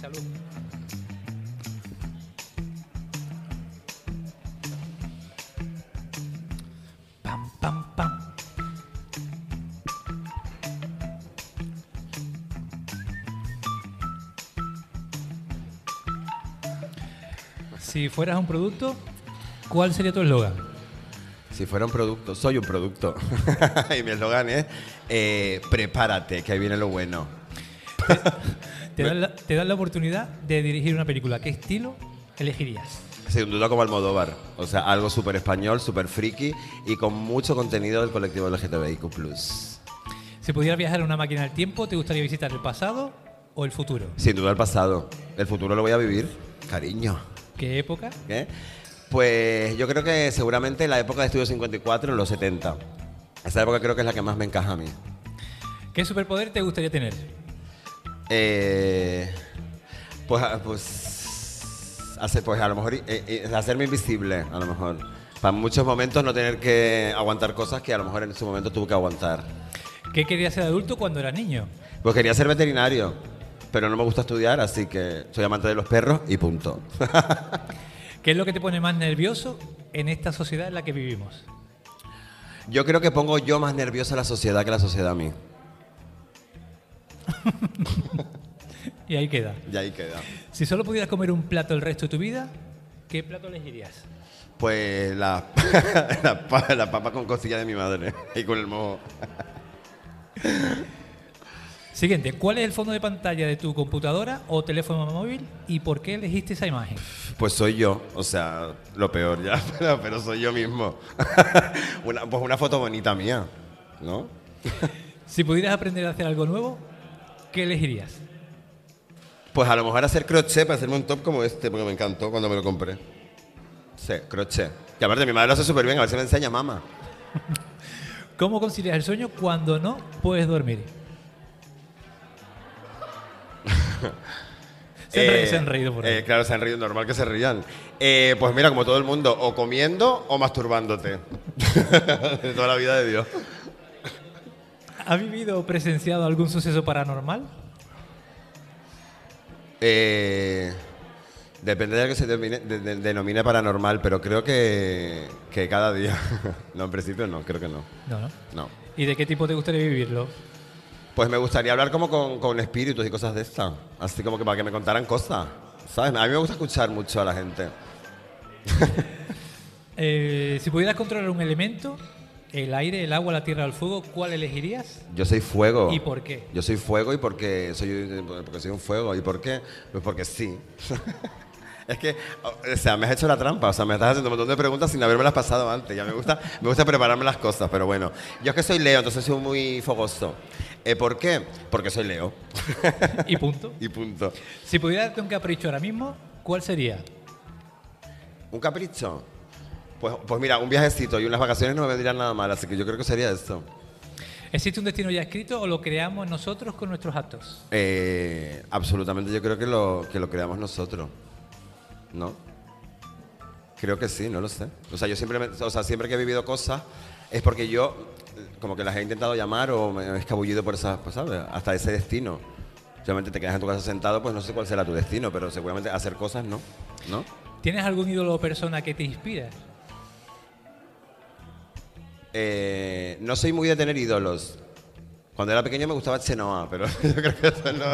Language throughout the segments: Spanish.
Salud. Pam, pam, pam. Si fueras un producto, ¿cuál sería tu eslogan? Si fuera un producto, soy un producto. y mi eslogan es eh, prepárate, que ahí viene lo bueno. Te dan, la, te dan la oportunidad de dirigir una película. ¿Qué estilo elegirías? Sin duda como Almodóvar. O sea, algo súper español, súper friki y con mucho contenido del colectivo LGTBIQ+. Si pudieras viajar en una máquina del tiempo, ¿te gustaría visitar el pasado o el futuro? Sin duda el pasado. El futuro lo voy a vivir, cariño. ¿Qué época? ¿Qué? Pues yo creo que seguramente la época de Estudio 54, en los 70. Esa época creo que es la que más me encaja a mí. ¿Qué superpoder te gustaría tener? Eh, pues, ah, pues, hace, pues a lo mejor eh, eh, hacerme invisible, a lo mejor. Para muchos momentos no tener que aguantar cosas que a lo mejor en su momento tuve que aguantar. ¿Qué querías ser adulto cuando eras niño? Pues quería ser veterinario, pero no me gusta estudiar, así que soy amante de los perros y punto. ¿Qué es lo que te pone más nervioso en esta sociedad en la que vivimos? Yo creo que pongo yo más nerviosa a la sociedad que la sociedad a mí. Y ahí queda. Y ahí queda. Si solo pudieras comer un plato el resto de tu vida, ¿qué plato elegirías? Pues la, la, la papa con costilla de mi madre y con el mojo. Siguiente, ¿cuál es el fondo de pantalla de tu computadora o teléfono móvil y por qué elegiste esa imagen? Pues soy yo, o sea, lo peor ya, pero, pero soy yo mismo. una, pues una foto bonita mía, ¿no? Si pudieras aprender a hacer algo nuevo, ¿qué elegirías? Pues a lo mejor hacer crochet para hacerme un top como este, porque me encantó cuando me lo compré. Sí, crochet. Que aparte mi madre lo hace súper bien, a ver si me enseña mamá. ¿Cómo concilias el sueño cuando no puedes dormir? Se, han Eh, se han reído por ahí. eh, claro, se han reído, normal que se rían. Eh, pues mira, como todo el mundo, o comiendo o masturbándote. de toda la vida de Dios. ¿Has vivido o presenciado algún suceso paranormal? Depende de lo que se denomine, de- de- denomine paranormal, pero creo que, que cada día. no, en principio no, creo que no. No, no. No. ¿Y de qué tipo te gustaría vivirlo? Pues me gustaría hablar como con, con espíritus y cosas de estas. Así como que para que me contaran cosas. ¿Sabes? A mí me gusta escuchar mucho a la gente. Eh, si pudieras controlar un elemento, el aire, el agua, la tierra o el fuego, ¿cuál elegirías? Yo soy fuego. ¿Y por qué? Yo soy fuego y porque soy, porque soy un fuego. ¿Y por qué? Pues porque sí. es que, o sea, me has hecho la trampa. O sea, me estás haciendo un montón de preguntas sin haberme las pasado antes. Ya me gusta, me gusta prepararme las cosas, pero bueno. Yo es que soy Leo, entonces soy muy fogoso. Eh, ¿Por qué? Porque soy Leo. Y punto. y punto. Si pudieras darte un capricho ahora mismo, ¿cuál sería? ¿Un capricho? Pues, pues mira, un viajecito y unas vacaciones no me vendrían nada mal, así que yo creo que sería esto. ¿Existe un destino ya escrito o lo creamos nosotros con nuestros actos? Eh, absolutamente yo creo que lo, que lo creamos nosotros. ¿No? Creo que sí, no lo sé. O sea, yo siempre, me- o sea, siempre que he vivido cosas es porque yo como que las he intentado llamar o me he escabullido por esas, pues, ¿sabes? Hasta ese destino. Solamente te quedas en tu casa sentado, pues no sé cuál será tu destino, pero seguramente hacer cosas, ¿no? ¿No? ¿Tienes algún ídolo o persona que te inspira? Eh, no soy muy de tener ídolos. Cuando era pequeño me gustaba Chenoa, pero yo creo que eso no,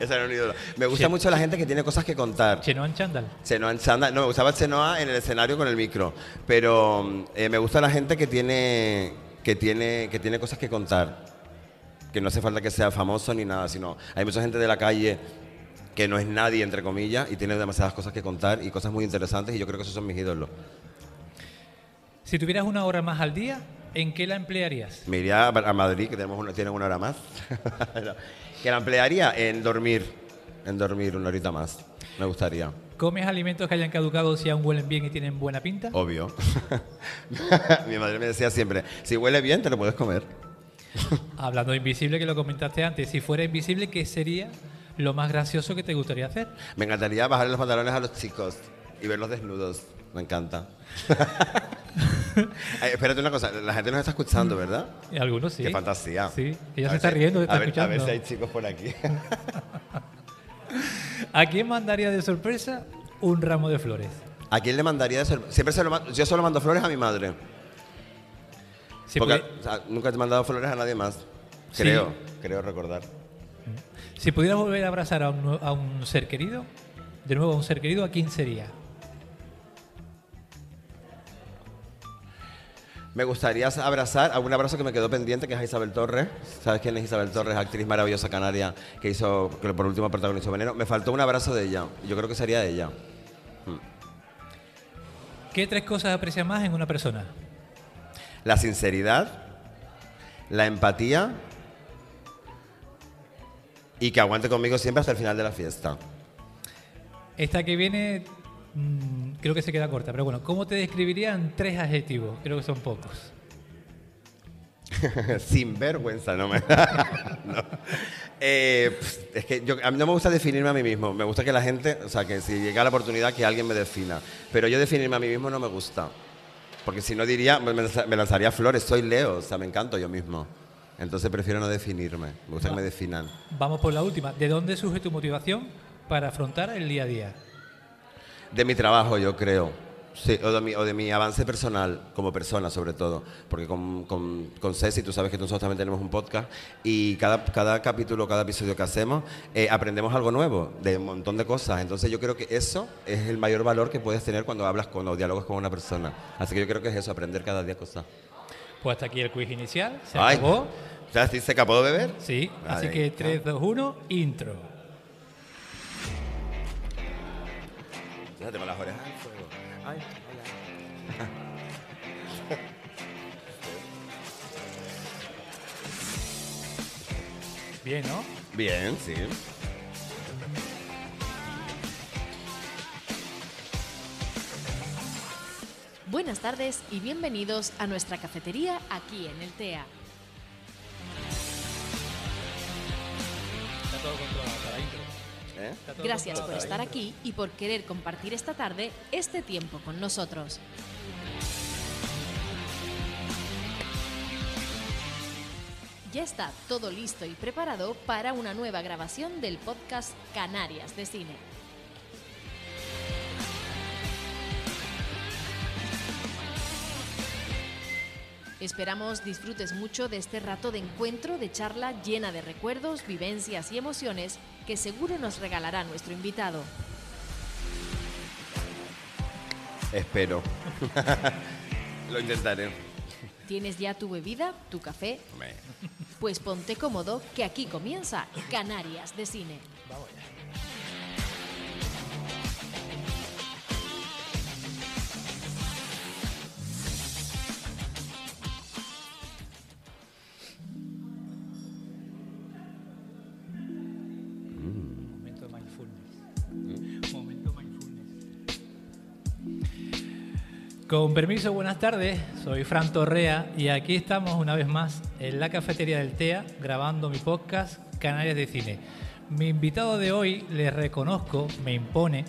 ese era un ídolo. Me gusta mucho la gente que tiene cosas que contar. Chenoan Chandal. Chenoa en chándal. No, me gustaba Chenoa en el escenario con el micro. Pero eh, me gusta la gente que tiene, que, tiene, que tiene cosas que contar. Que no hace falta que sea famoso ni nada, sino hay mucha gente de la calle que no es nadie, entre comillas, y tiene demasiadas cosas que contar y cosas muy interesantes, y yo creo que esos son mis ídolos. Si tuvieras una hora más al día, ¿en qué la emplearías? Me iría a Madrid, que tenemos una, tienen una hora más. que la emplearía en dormir, en dormir una horita más. Me gustaría. ¿Comes alimentos que hayan caducado si aún huelen bien y tienen buena pinta? Obvio. Mi madre me decía siempre, si huele bien, te lo puedes comer. Hablando de invisible, que lo comentaste antes, si fuera invisible, ¿qué sería lo más gracioso que te gustaría hacer? Me encantaría bajarle los pantalones a los chicos y verlos desnudos. Me encanta. Ay, espérate una cosa, la gente nos está escuchando, ¿verdad? Algunos sí. Qué fantasía. Sí, ella A se está si- riendo, está a ver, escuchando. A ver si hay chicos por aquí. ¿A quién mandaría de sorpresa un ramo de flores? ¿A quién le mandaría de sor- Siempre se lo yo solo mando flores a mi madre. Porque pudi- o sea, nunca he mandado flores a nadie más. Sí. Creo, creo recordar. Si pudieras volver a abrazar a un, nue- a un ser querido, de nuevo a un ser querido, ¿a quién sería? Me gustaría abrazar a un abrazo que me quedó pendiente, que es a Isabel Torres. ¿Sabes quién es Isabel Torres? Actriz maravillosa canaria que hizo, que por último protagonizó Veneno. Me faltó un abrazo de ella. Yo creo que sería ella. ¿Qué tres cosas aprecias más en una persona? La sinceridad, la empatía y que aguante conmigo siempre hasta el final de la fiesta. Esta que viene mm, creo que se queda corta, pero bueno, ¿cómo te describirían tres adjetivos? Creo que son pocos. Sin vergüenza, no me. no. Eh, es que yo, a mí no me gusta definirme a mí mismo. Me gusta que la gente, o sea, que si llega la oportunidad, que alguien me defina. Pero yo definirme a mí mismo no me gusta. Porque si no diría, me lanzaría flores. Soy Leo, o sea, me encanto yo mismo. Entonces prefiero no definirme. Me gusta que me definan. Vamos por la última. ¿De dónde surge tu motivación para afrontar el día a día? De mi trabajo, yo creo. Sí, o de mi, o de mi avance personal, como persona sobre todo. Porque con, con, con Ceci, tú sabes que nosotros también tenemos un podcast y cada, cada capítulo, cada episodio que hacemos, eh, aprendemos algo nuevo, de un montón de cosas. Entonces yo creo que eso es el mayor valor que puedes tener cuando hablas con o dialogas con una persona. Así que yo creo que es eso, aprender cada día cosas. Pues hasta aquí el quiz inicial. Se Ay, acabó. ¿Ya estoy seca? ¿Puedo beber? Sí, así que ya. 3, 2, 1, intro. Fíjate con las orejas al fuego. Ay, hola. Bien, ¿no? Bien, sí. Buenas tardes y bienvenidos a nuestra cafetería aquí en el TEA. Está todo controlado para intro. ¿Eh? Gracias por estar aquí y por querer compartir esta tarde este tiempo con nosotros. Ya está todo listo y preparado para una nueva grabación del podcast Canarias de Cine. Esperamos disfrutes mucho de este rato de encuentro, de charla llena de recuerdos, vivencias y emociones que seguro nos regalará nuestro invitado. Espero. Lo intentaré. ¿Tienes ya tu bebida, tu café? Pues ponte cómodo que aquí comienza Canarias de Cine. Momento Con permiso, buenas tardes. Soy Fran Torrea y aquí estamos una vez más en la cafetería del TEA grabando mi podcast Canarias de Cine. Mi invitado de hoy, le reconozco, me impone,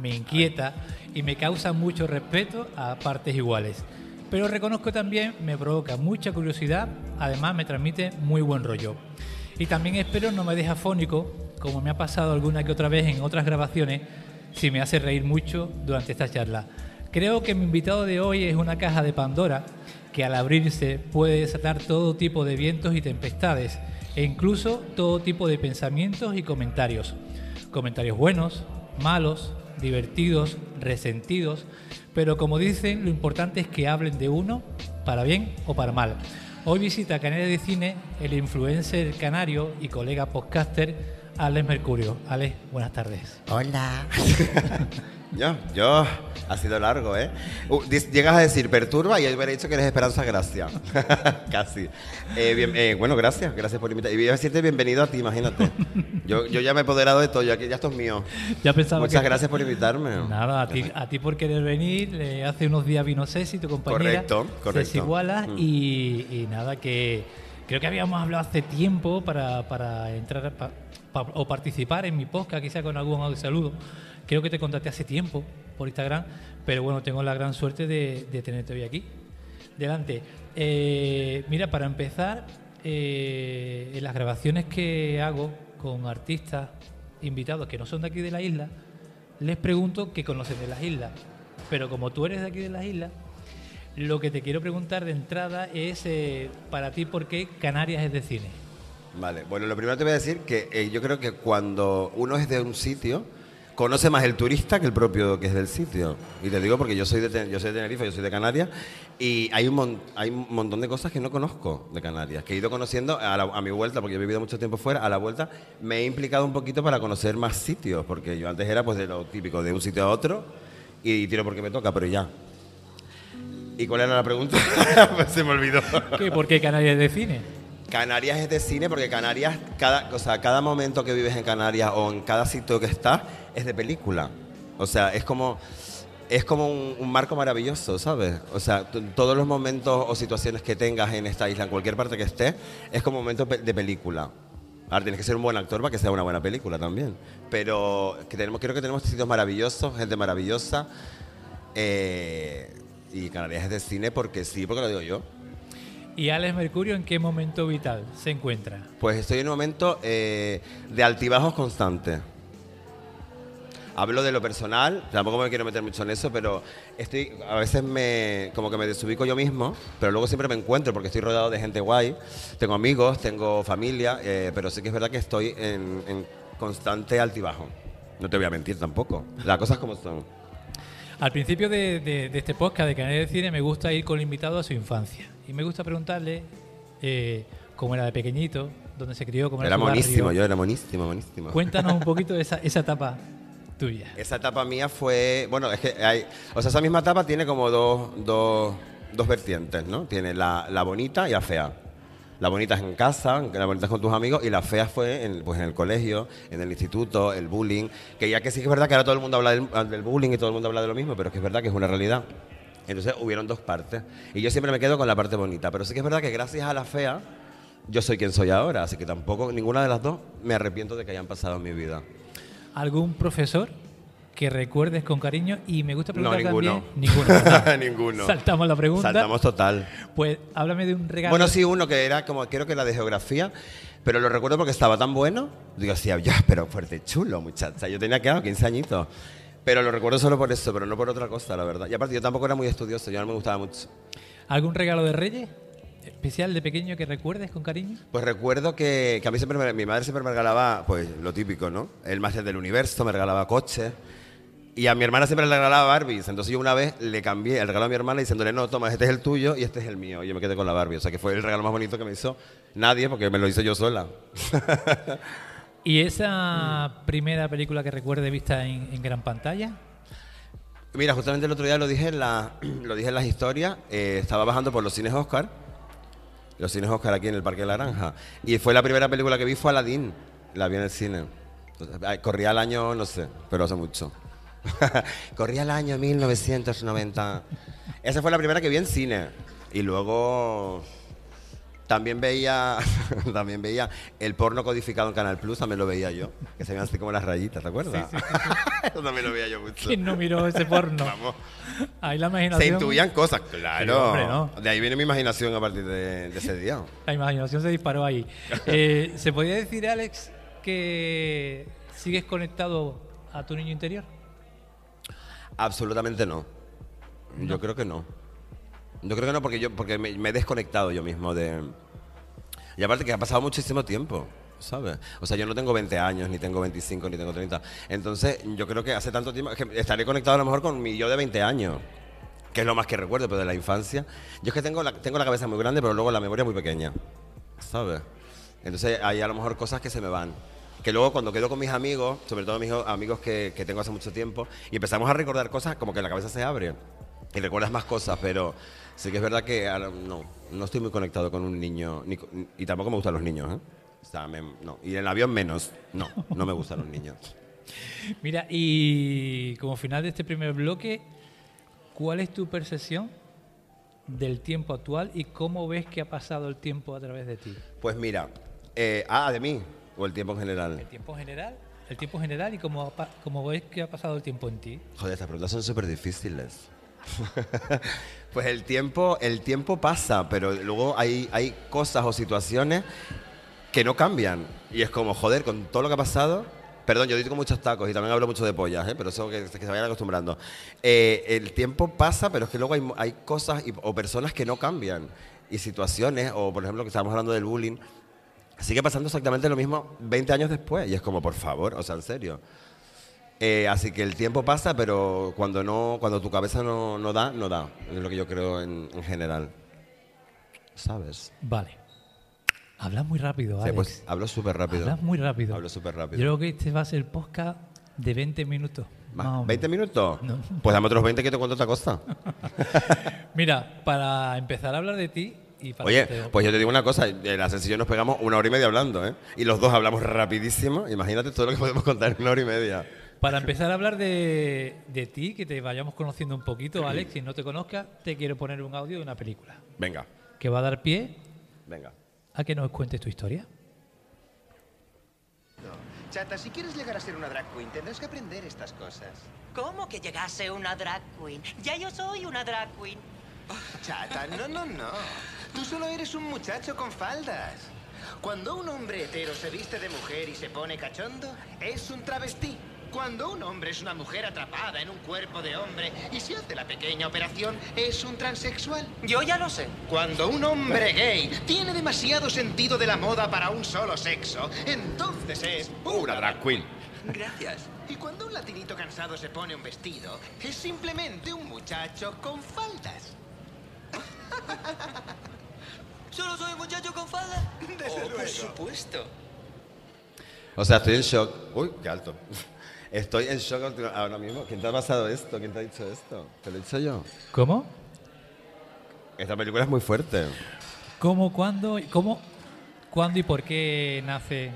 me inquieta y me causa mucho respeto a partes iguales. Pero reconozco también, me provoca mucha curiosidad, además me transmite muy buen rollo. Y también espero no me deje afónico, como me ha pasado alguna que otra vez en otras grabaciones, si me hace reír mucho durante esta charla. Creo que mi invitado de hoy es una caja de Pandora que al abrirse puede desatar todo tipo de vientos y tempestades e incluso todo tipo de pensamientos y comentarios. Comentarios buenos, malos, divertidos, resentidos, pero como dicen, lo importante es que hablen de uno para bien o para mal. Hoy visita Canarias de Cine el influencer canario y colega podcaster Alex Mercurio. Alex, buenas tardes. Hola. yo, yo. Ha sido largo, ¿eh? Uh, llegas a decir perturba y yo hubiera dicho que eres Esperanza Gracia. Casi. Eh, bien- eh, bueno, gracias. Gracias por invitar. Y voy a decirte bienvenido a ti, imagínate. Yo, yo ya me he apoderado de todo. Ya, que- ya esto es mío. Ya pensaba Muchas que- gracias por invitarme. Nada, a ti, a ti por querer venir. eh, hace unos días vino Ceci, tu compañera. Correcto, correcto. Ceci Wallace, Mm. y, y nada, que creo que habíamos hablado hace tiempo para, para entrar pa- pa- o participar en mi podcast, quizá con algún saludo. Creo que te contacté hace tiempo por Instagram, pero bueno, tengo la gran suerte de, tenerte hoy aquí. Delante. Eh, mira, para empezar, eh, en las grabaciones que hago con artistas invitados que no son de aquí de la isla, les pregunto qué conocen de las islas. Pero como tú eres de aquí de las islas, lo que te quiero preguntar de entrada es eh, para ti por qué Canarias es de cine. Vale, bueno, lo primero te voy a decir que yo creo que cuando uno es de un sitio, conoce más el turista que el propio que es del sitio. Y te digo porque yo soy de, yo soy de Tenerife, yo soy de Canarias, y hay un, mon- hay un montón de cosas que no conozco de Canarias, que he ido conociendo a, la- a mi vuelta, porque he vivido mucho tiempo fuera, a la vuelta me he implicado un poquito para conocer más sitios, porque yo antes era pues de lo típico, de un sitio a otro, y tiro porque me toca, pero ya. ¿Y cuál era la pregunta? Pues se me olvidó. ¿Qué? ¿Por qué Canarias de cine? Canarias es de cine porque Canarias, cada, o cada momento que vives en Canarias o en cada sitio que estás es de película. O sea, es como, es como un, marco maravilloso, ¿sabes? O sea, todos los momentos o situaciones que tengas en esta isla, en cualquier parte que estés, es como momento de película. Ahora tienes que ser un buen actor para que sea una buena película también. Pero que tenemos, creo que tenemos sitios maravillosos, gente maravillosa. eh, y Canarias es de cine porque sí, porque lo digo yo. ¿Y Alex Mercurio en qué momento vital se encuentra? Pues estoy en un momento eh, de altibajos constantes. Hablo de lo personal, tampoco me quiero meter mucho en eso, pero estoy a veces me como que me desubico yo mismo, pero luego siempre me encuentro porque estoy rodeado de gente guay, tengo amigos, tengo familia, eh, pero sí que es verdad que estoy en, en constante altibajo. No te voy a mentir tampoco. Las cosas como son. Al principio de, de- de este podcast de Canarias de Cine me gusta ir con el invitado a su infancia. Y me gusta preguntarle eh, cómo era de pequeñito, dónde se crió, cómo era, Era su barrio. monísimo, yo era monísimo, monísimo. Cuéntanos un poquito de esa, esa etapa tuya. Esa etapa mía fue, bueno, es que hay, o sea, esa misma etapa tiene como dos, dos, dos vertientes, ¿no? Tiene la, la bonita y la fea. La bonita es en casa, la bonita es con tus amigos y la fea fue en, pues en el colegio, en el instituto, el bullying, que ya que sí que es verdad que ahora todo el mundo habla del, del bullying y todo el mundo habla de lo mismo, pero es que es verdad que es una realidad. Entonces hubieron dos partes y yo siempre me quedo con la parte bonita, pero sí que es verdad que gracias a la fea yo soy quien soy ahora, así que tampoco ninguna de las dos me arrepiento de que hayan pasado en mi vida. ¿Algún profesor que recuerdes con cariño? Y me gusta No, preguntar ninguno. también... Ninguno. Ninguno. Saltamos la pregunta. Saltamos total. Pues háblame de un regalo. Bueno, sí, uno que era como, creo que la de geografía, pero lo recuerdo porque estaba tan bueno. Digo, sí, ya, pero fuerte chulo, muchacha. Yo tenía, claro, 15 añitos. Pero lo recuerdo solo por eso, pero no por otra cosa, la verdad. Y aparte, yo tampoco era muy estudioso, yo no me gustaba mucho. ¿Algún regalo de Reyes especial de pequeño que recuerdes con cariño? Pues recuerdo que, que a mí siempre, me- mi madre siempre me regalaba, pues lo típico, ¿no? El máster del universo, me regalaba coches. Y a mi hermana siempre le regalaba Barbies. Entonces yo una vez le cambié el regalo a mi hermana diciéndole, no, toma, este es el tuyo y este es el mío. Y yo me quedé con la Barbie. O sea que fue el regalo más bonito que me hizo nadie porque me lo hice yo sola. ¿Y esa primera película que recuerde vista en, gran pantalla? Mira, justamente el otro día lo dije en, la, las historias. eh, estaba bajando por los cines Oscar, los cines Oscar aquí en el Parque de la. Y fue la primera película que vi, fue Aladdin. La vi en el cine. Corría el año, no sé, pero hace mucho. Corría el año 1990. Esa fue la primera que vi en cine. Y luego también veía, también veía el porno codificado en Canal Plus, también lo veía yo. Que se veían así como las rayitas, ¿te acuerdas? Eso también lo veía yo mucho. ¿Quién no miró ese porno? Vamos. Ahí la Se imaginación. intuían cosas, Sí, claro. hombre, ¿no? De ahí viene mi imaginación a partir de, de ese día. La imaginación se disparó ahí. Eh, ¿Se podría decir, Alex, que sigues conectado a tu niño interior? Absolutamente no. Yo creo que no. Yo creo que no porque yo porque me, me he desconectado yo mismo de... Y aparte que ha pasado muchísimo tiempo, ¿sabes? O sea, yo no tengo 20 años, ni tengo 25, ni tengo 30. Entonces, yo creo que hace tanto tiempo... que estaré conectado a lo mejor con mi yo de 20 años. Que es lo más que recuerdo, pero de la infancia. Yo es que tengo la, tengo la cabeza muy grande, pero luego la memoria muy pequeña. ¿Sabes? Entonces hay a lo mejor cosas que se me van. Que luego cuando quedo con mis amigos, sobre todo mis amigos que, que tengo hace mucho tiempo, y empezamos a recordar cosas, como que la cabeza se abre. Y recuerdas más cosas, pero sí que es verdad que ahora no, no estoy muy conectado con un niño, ni y tampoco me gustan los niños, ¿eh? O sea, me- no. Y en el avión menos. No, no me gustan los niños. Mira, y como final de este primer bloque, ¿cuál es tu percepción del tiempo actual y cómo ves que ha pasado el tiempo a través de ti? Pues mira, eh, ah, de mí, o el tiempo en general. ¿El tiempo general? ¿El tiempo general y cómo, cómo ves que ha pasado el tiempo en ti? Joder, estas preguntas son súper difíciles. Pues el tiempo, el tiempo pasa, pero luego hay, hay cosas o situaciones que no cambian. Y es como, joder, con todo lo que ha pasado. Perdón, yo digo muchos tacos y también hablo mucho de pollas, ¿eh? pero eso que, se vayan acostumbrando. Eh, el tiempo pasa, pero es que luego hay, hay cosas o personas que no cambian. Y situaciones, o por ejemplo, que estábamos hablando del bullying, sigue pasando exactamente lo mismo 20 años después. Y es como, por favor, o sea, en serio. Eh, así que el tiempo pasa, pero cuando no, cuando tu cabeza no, no da, no da. Es lo que yo creo en, en general. ¿Sabes? Vale. Hablas muy rápido, Sí, Alex. pues hablo súper rápido. Hablas muy rápido. Hablo súper rápido. Yo creo que este va a ser podcast de 20 minutos. Más, más o menos. ¿20 minutos? No. Pues dame otros 20 que te cuento otra cosa. Mira, para empezar a hablar de ti y para Oye, te- pues yo te digo una cosa, en la yo nos pegamos una hora y media hablando, ¿eh? Y los dos hablamos rapidísimo. Imagínate todo lo que podemos contar en una hora y media. Para empezar a hablar de, de ti, que te vayamos conociendo un poquito, Alex, si no te conozcas, te quiero poner un audio de una película Venga, que va a dar pie venga. a que nos cuentes tu historia. Chata, si quieres llegar a ser una drag queen, tendrás que aprender estas cosas. ¿Cómo que llegase una drag queen? Ya yo soy una drag queen. Chata, no, no, no. Tú solo eres un muchacho con faldas. Cuando un hombre hetero se viste de mujer y se pone cachondo, es un travesti. Cuando un hombre es una mujer atrapada en un cuerpo de hombre y se hace la pequeña operación, es un transexual. Yo ya lo sé. Cuando un hombre gay tiene demasiado sentido de la moda para un solo sexo, entonces es Una drag queen. Gracias. Y cuando un latinito cansado se pone un vestido, es simplemente un muchacho con faldas. ¿Solo soy un muchacho con falda? oh, por supuesto. O sea, estoy en shock. Uy, qué alto. Estoy en shock ahora mismo. ¿Quién te ha pasado esto? ¿Quién te ha dicho esto? ¿Te lo he dicho yo? ¿Cómo? Esta película es muy fuerte. ¿Cómo, cuándo, cómo, cuándo y por qué nace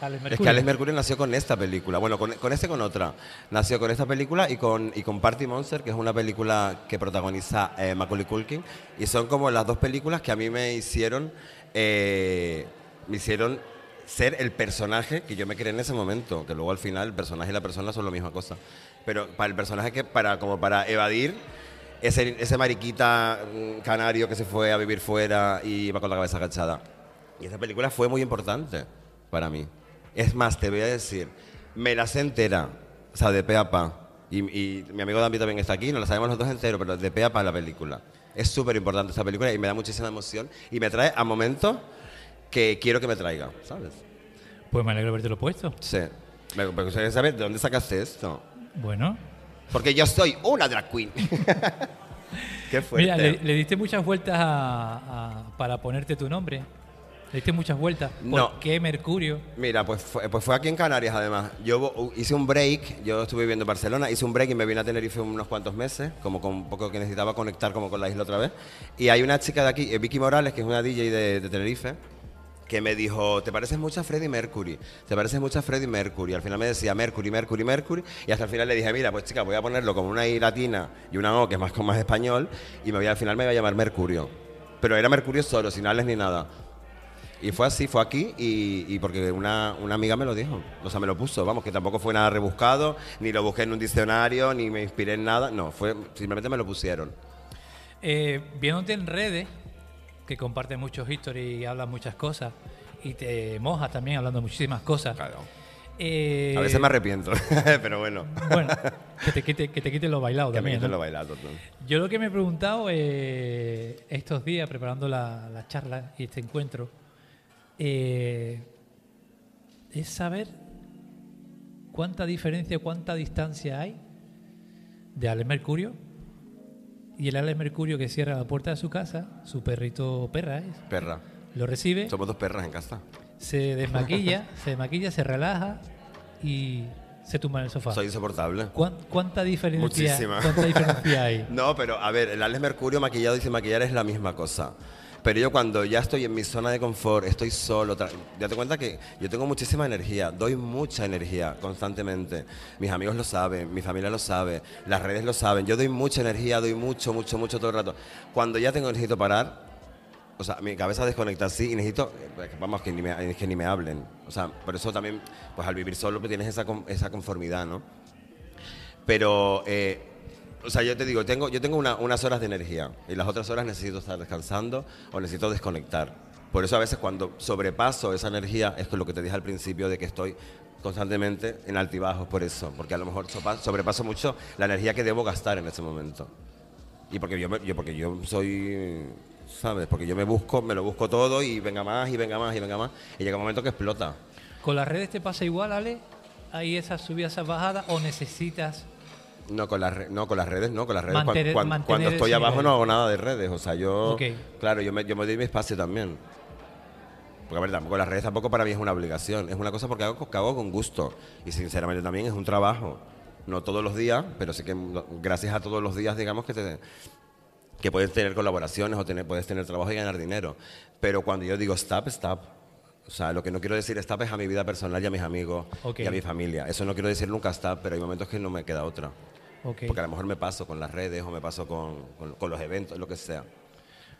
Alex Es Mercurio? que Alex Mercurio nació con esta película. Bueno, con, con esta y con otra. Nació con esta película y con, y con Party Monster, que es una película que protagoniza eh, Macaulay Culkin. Y son como las dos películas que a mí me hicieron, eh, me hicieron ser el personaje que yo me creé en ese momento. Que luego al final el personaje y la persona son la misma cosa. Pero para el personaje que, para, como para evadir ese, ese mariquita mm, canario que se fue a vivir fuera y iba con la cabeza agachada. Y esa película fue muy importante para mí. Es más, te voy a decir, me la sé entera, o sea, de pe a pa. Y, mi amigo David también está aquí, no la sabemos los dos enteros, pero de pe a pa la película. Es súper importante esta película y me da muchísima emoción y me trae a momentos que quiero que me traiga, ¿sabes? Pues me alegro de haberte lo puesto. Sí. Me me gustaría saber de dónde sacaste esto. Bueno, Porque yo soy una drag queen. Qué fuerte. mira, le, le diste muchas vueltas a- a- para ponerte tu nombre. Le diste muchas vueltas. ¿Por No. qué Mercurio? Mira, pues fue, pues fue aquí en Canarias además. Yo hice un break, yo estuve viviendo en Barcelona, hice un break y me vine a Tenerife unos cuantos meses, como con un poco que necesitaba conectar como con la isla otra vez. Y hay una chica de aquí, eh, Vicky Morales, que es una DJ de, de Tenerife, que me dijo, te pareces mucho a Freddie Mercury, te pareces mucho a Freddie Mercury. Al final me decía Mercury, Mercury, Mercury, y hasta el final le dije, mira, pues chica, voy a ponerlo como una I latina y una O, que es más con más español, y me voy, al final me voy a llamar Mercurio. Pero era Mercurio solo, sin ales ni nada. Y fue así, fue aquí y, porque una, una amiga me lo dijo, o sea, me lo puso, vamos, que tampoco fue nada rebuscado, ni lo busqué en un diccionario, ni me inspiré en nada, no, fue simplemente me lo pusieron. Eh, viéndote en redes, que compartes muchos historias y hablas muchas cosas, y te mojas también hablando muchísimas cosas. eh, A veces me arrepiento, pero bueno. Bueno, que te quite, que te quite lo bailado Que me también. quiten ¿no? lo bailado. ¿no? Yo lo que me he preguntado eh, estos días, preparando la, la charla y este encuentro, eh, es saber cuánta diferencia, cuánta distancia hay de Alex Mercurio y el Alex Mercurio que cierra la puerta de su casa, su perrito perra es, Perra. lo recibe, Somos dos perras en casa. se desmaquilla, se desmaquilla, se relaja y se tumba en el sofá. Soy insoportable. ¿Cuán- ¿Cuánta diferencia, Muchísima. ¿Cuánta diferencia hay? No, pero a ver, el Alex Mercurio maquillado y sin maquillar es la misma cosa. Pero yo cuando ya estoy en mi zona de confort, estoy solo, tra- date cuenta que yo tengo muchísima energía, doy mucha energía constantemente. Mis amigos lo saben, mi familia lo sabe, las redes lo saben. Yo doy mucha energía, doy mucho, mucho, mucho todo el rato. Cuando ya tengo necesito parar, o sea, mi cabeza desconecta así y necesito, eh, vamos, que ni me, que ni me hablen. O sea, por eso también, pues al vivir solo pues tienes esa, esa conformidad, ¿no? Pero eh, O sea, yo te digo, tengo, yo tengo una- unas horas de energía y las otras horas necesito estar descansando o necesito desconectar. Por eso a veces cuando sobrepaso esa energía, es lo que te dije al principio de que estoy constantemente en altibajos por eso, porque a lo mejor sobrepaso mucho la energía que debo gastar en ese momento. Y porque yo, me- yo, porque yo soy, ¿sabes? Porque yo me busco, me lo busco todo y venga más y venga más y venga más. Y llega un momento que explota. ¿Con las redes te pasa igual, Ale? ¿Hay esas subidas, esas bajadas o necesitas No con las no con las redes, no con las redes. Mantener- mantener cuando estoy abajo nivel. no hago nada de redes, o sea, yo claro, yo me, yo me doy mi espacio también. Porque a ver, tampoco las redes tampoco para mí es una obligación, es una cosa porque hago, que hago con gusto y sinceramente también es un trabajo, no todos los días, pero sí que gracias a todos los días digamos que te que puedes tener colaboraciones o tener, puedes tener trabajo y ganar dinero. Pero cuando yo digo stop, stop. O sea, lo que no quiero decir stop es a mi vida personal y a mis amigos y a mi familia. Eso no quiero decir nunca stop, pero hay momentos que no me queda otra. Porque a lo mejor me paso con las redes o me paso con, con- con los eventos, lo que sea.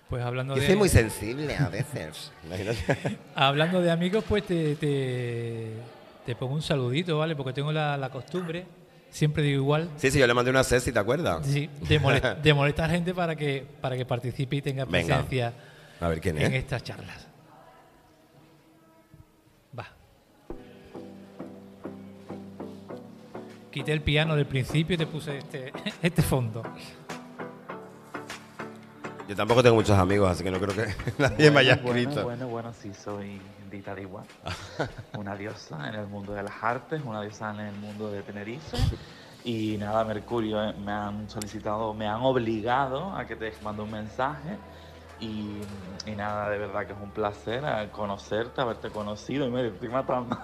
Pues hablando Yo de soy muy sensible a veces. Hablando de amigos, pues te, te, te pongo un saludito, ¿vale? Porque tengo la, la costumbre, siempre digo igual, Sí, sí, yo le mandé una Ceci, ¿te acuerdas? sí, de, molest- de molestar gente para que, para que participe y tenga Venga. presencia A ver quién en es. estas charlas. Quité el piano del principio y te puse este, este fondo. Yo tampoco tengo muchos amigos, así que no creo que nadie me haya bueno, escrito. Bueno, bueno, sí, soy Dita Diwa, una diosa en el mundo de las artes, una diosa en el mundo de Tenerife. Y nada, Mercurio, eh, me han solicitado, me han obligado a que te mande un mensaje. Y, y nada, de verdad que es un placer eh, conocerte, haberte conocido y me estoy matando.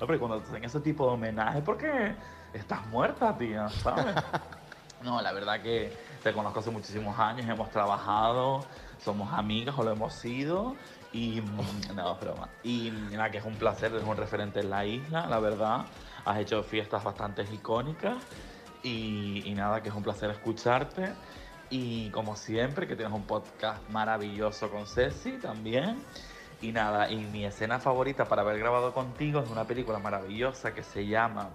Hombre, cuando te hacen ese tipo de homenaje, porque estás muerta, tía, ¿sabes? No, la verdad que te conozco hace muchísimos años, hemos trabajado, somos amigas o lo hemos sido. Y mm, no, es broma. Y nada, que es un placer, eres un referente en la isla, la verdad. Has hecho fiestas bastante icónicas. Y, y nada, que es un placer escucharte. Y como siempre, que tienes un podcast maravilloso con Ceci también. Y nada, y mi escena favorita para haber grabado contigo es una película maravillosa que se llama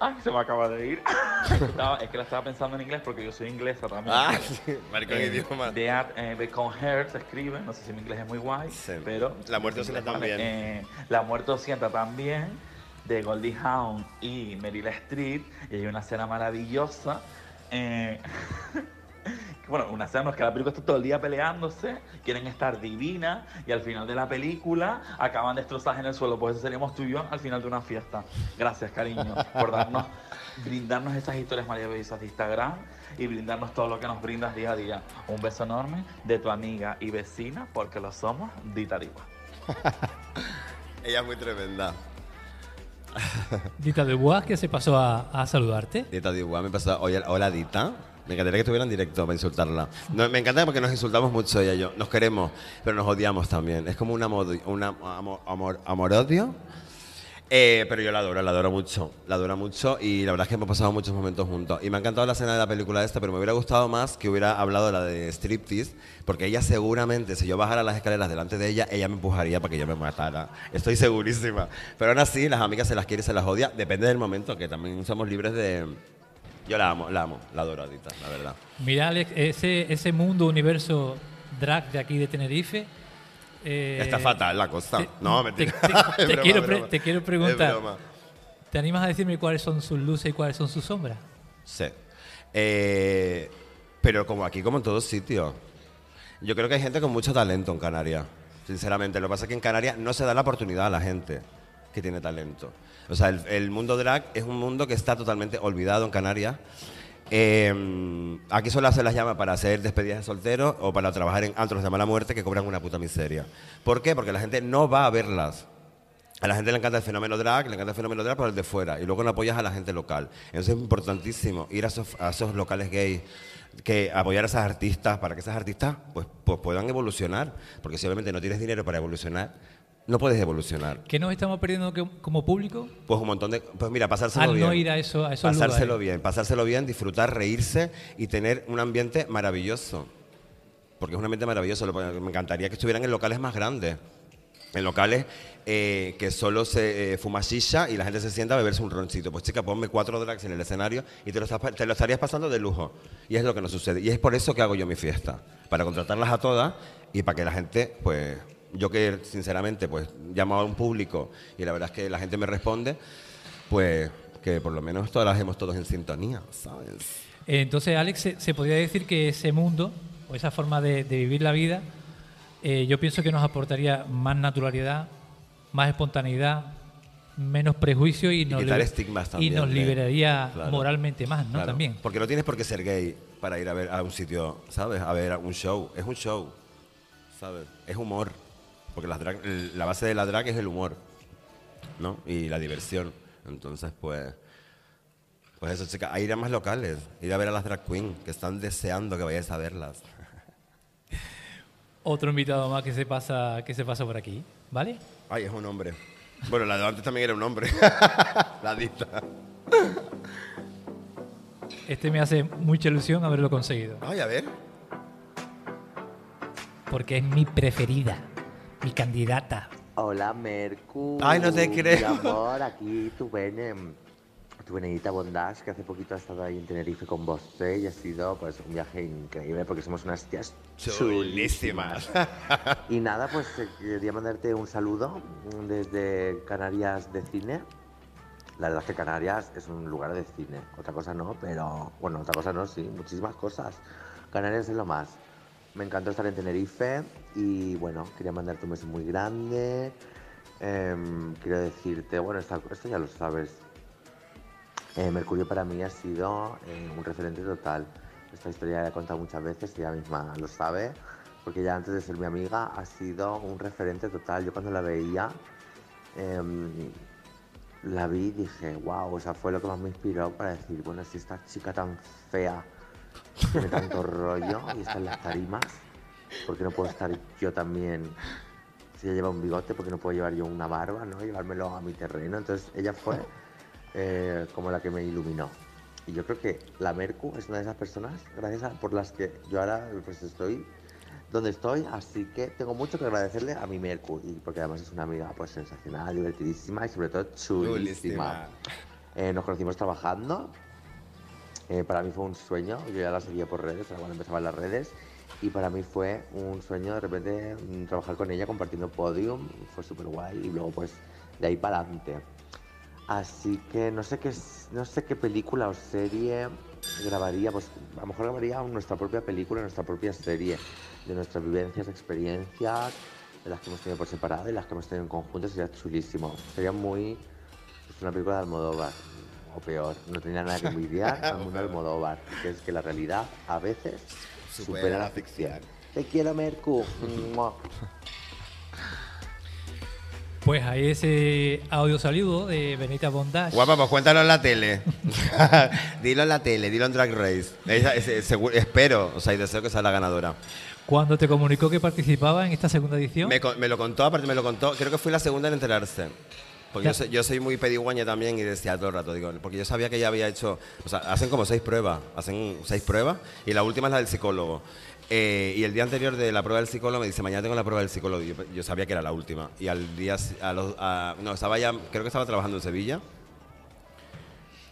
Ay, se me acaba de ir. Es que la estaba pensando en inglés porque yo soy inglesa también. Ah, maricón eh, idioma. de eh, con Her se escribe, no sé si mi inglés es muy guay, Sí. pero... La muerte inglés también. eh, la muerte os sienta también, de Goldie Hawn y Meryl Streep, y hay una escena maravillosa. Eh, bueno, una escena en la que la película está todo el día peleándose, quieren estar divinas y al final de la película acaban destrozadas en el suelo. Pues eso seríamos tú y yo al final de una fiesta. Gracias, cariño, por darnos, brindarnos esas historias maravillosas de Instagram y brindarnos todo lo que nos brindas día a día. Un beso enorme de tu amiga y vecina, porque lo somos, Dita Diva. Ella es muy tremenda. Dita de Bois, que se pasó a, a saludarte. Dita Diwa me pasó, oye, hola Dita. Me encantaría que estuviera en directo para insultarla. No, me encanta porque nos insultamos mucho ella y yo. Nos queremos, pero nos odiamos también. Es como un amor, una amor, amor, amor-odio. Eh, pero yo la adoro, la adoro mucho. La adoro mucho y la verdad es que hemos pasado muchos momentos juntos. Y me ha encantado la escena de la película esta, pero me hubiera gustado más que hubiera hablado la de Striptease, porque ella seguramente, si yo bajara las escaleras delante de ella, ella me empujaría para que yo me matara. Estoy segurísima. Pero aún así, las amigas se las quiere y se las odia. Depende del momento, que también somos libres de... Yo la amo, la amo, la adoro a Dita, la verdad. Mira, Alex, ese, ese mundo, universo drag de aquí de Tenerife. Eh, Está fatal la cosa. te- no, mentira. te- Es te broma, quiero broma. te preguntar. ¿Te animas a decirme cuáles son sus luces y cuáles son sus sombras? Sí. Eh, pero como aquí, como en todos sitios. Yo creo que hay gente con mucho talento en Canarias. Sinceramente, lo que pasa es que en Canarias no se da la oportunidad a la gente que tiene talento. O sea, el, el mundo drag es un mundo que está totalmente olvidado en Canarias. Eh, aquí solo se las llama para hacer despedidas de solteros o para trabajar en antros de mala muerte que cobran una puta miseria. ¿Por qué? Porque la gente no va a verlas. A la gente le encanta el fenómeno drag, le encanta el fenómeno drag, pero el de fuera. Y luego no apoyas a la gente local. Entonces es importantísimo ir a esos, a esos locales gays, que apoyar a esas artistas para que esas artistas pues, pues puedan evolucionar. Porque si obviamente no tienes dinero para evolucionar, no puedes evolucionar. ¿Qué nos estamos perdiendo que- como público? Pues un montón de... Pues mira, pasárselo Al bien. no ir a eso- a esos Pasárselo lugares. bien, pasárselo bien, disfrutar, reírse y tener un ambiente maravilloso. Porque es un ambiente maravilloso. Lo- Me encantaría que estuvieran en locales más grandes. en locales eh, que solo se eh, fuma shisha y la gente se sienta a beberse un roncito. Pues chica, ponme cuatro drags en el escenario y te lo, estás- te lo estarías pasando de lujo. Y es lo que nos sucede. Y es por eso que hago yo mi fiesta. Para contratarlas a todas y para que la gente, pues, yo que sinceramente, pues, llamo a un público y la verdad es que la gente me responde, pues, que por lo menos todas las hemos todos en sintonía, ¿sabes? Eh, Entonces, Alex, se, se podría decir que ese mundo o esa forma de, de vivir la vida, eh, yo pienso que nos aportaría más naturalidad, más espontaneidad, menos prejuicio y, nos, quitar liber- estigmas y también, nos ¿eh? liberaría Claro. moralmente más, ¿no? Claro, También. Porque no tienes por qué ser gay para ir a ver a un sitio, ¿sabes? A ver a un show. Es un show, ¿sabes? Es humor. Porque las drag- el- la base de la drag es el humor, ¿no? Y la diversión. Entonces, pues... Pues eso, chicas, a ir a más locales, ir a ver a las drag queens que están deseando que vayáis a verlas. Otro invitado más que se pasa que se pasa por aquí, ¿vale? Ay, es un hombre. Bueno, la de antes también era un hombre. la dita. Este me hace mucha ilusión haberlo conseguido, Ay, a ver. porque es mi preferida, mi candidata. Hola, Mercu. Ay, no te creo. Mi amor, aquí tu bene, tu benedita bondage, que hace poquito ha estado ahí en Tenerife con vos ¿eh? y ha sido pues un viaje increíble porque somos unas tías chulísimas. Y nada, pues eh, quería mandarte un saludo desde Canarias de Cine. La verdad es que Canarias es un lugar de cine, otra cosa no, pero bueno, otra cosa no, sí, muchísimas cosas. Canarias es lo más. Me encantó estar en Tenerife y bueno, quería mandarte un beso muy grande. Em, quiero decirte, bueno, esto ya lo sabes. Eh, Mercurio para mí ha sido eh, un referente total. Esta historia la he contado muchas veces ella misma lo sabe, porque ya antes de ser mi amiga ha sido un referente total. Yo cuando la veía, em, la vi y dije, wow, o sea, fue lo que más me inspiró para decir, bueno, si esta chica tan fea tanto rollo y está en las tarimas, ¿por qué no puedo estar yo también? Si ella lleva un bigote, ¿por qué no puedo llevar yo una barba, no? Llevármelo a mi terreno. Entonces ella fue eh, como la que me iluminó. Y yo creo que la Mercu es una de esas personas, gracias a por las que yo ahora pues estoy donde estoy, así que tengo mucho que agradecerle a mi Mercu, y porque además es una amiga pues sensacional, divertidísima y sobre todo chulísima. Chulísima. Eh, nos conocimos trabajando, eh, para mí fue un sueño, yo ya la seguía por redes, era cuando empezaban las redes, y para mí fue un sueño de repente mm, trabajar con ella compartiendo podium, fue súper guay, y luego pues de ahí para adelante. Así que no sé qué no sé qué película o serie grabaría, pues a lo mejor grabaría nuestra propia película, nuestra propia serie, de nuestras vivencias, experiencias, de las que hemos tenido por separado y las que hemos tenido en conjunto, sería chulísimo. Sería muy pues, una película de Almodóvar, o peor, no tenía nada que envidiar al mundo de Almodóvar, que es que la realidad a veces supera, la ficción. Te quiero, Mercu. Pues ahí ese audio saludo de Benita Bondage. Guapa, pues cuéntalo en la tele. dilo en la tele, dilo en Drag Race. Ella- es- es- seguro- espero, o sea, y deseo que sea la ganadora. Cuando te comunicó que participaba en esta segunda edición, Me, me lo contó, aparte me lo contó, creo que fui la segunda en enterarse. Porque yo soy, yo soy muy pedigüeña también y decía todo el rato, digo, porque yo sabía que ella había hecho, o sea, hacen como seis pruebas, hacen seis pruebas y la última es la del psicólogo. Eh, y el día anterior de la prueba del psicólogo me dice, mañana tengo la prueba del psicólogo. Yo, yo sabía que era la última. Y al día, a los, a- no, estaba ya, creo que estaba trabajando en Sevilla.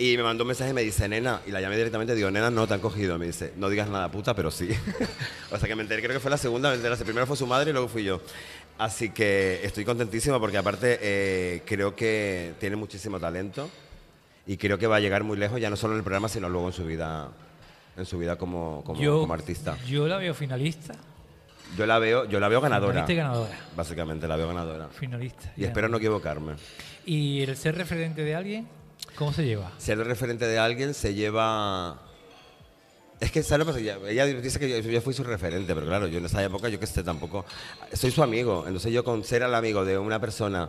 Y me mandó un mensaje y me dice, nena, y la llamé directamente, digo, nena, no te han cogido. Me dice, no digas nada puta, pero sí. o sea que me enteré, creo que fue la segunda, me enteré, primero fue su madre y luego fui yo. Así que estoy contentísima porque aparte eh, creo que tiene muchísimo talento y creo que va a llegar muy lejos, ya no solo en el programa, sino luego en su vida, en su vida como, como, yo, como artista. yo la veo finalista. Yo la veo, yo la veo ganadora. Finalista y ganadora. Básicamente la veo ganadora. Finalista. Y espero no equivocarme. ¿Y el ser referente de alguien, cómo se lleva? Ser el referente de alguien se lleva. Es que, ¿sabes lo que pasa? Ella, dice que yo, yo fui su referente, pero claro, yo en esa época, yo que sé, tampoco. Soy su amigo. Entonces, yo con ser el amigo de una persona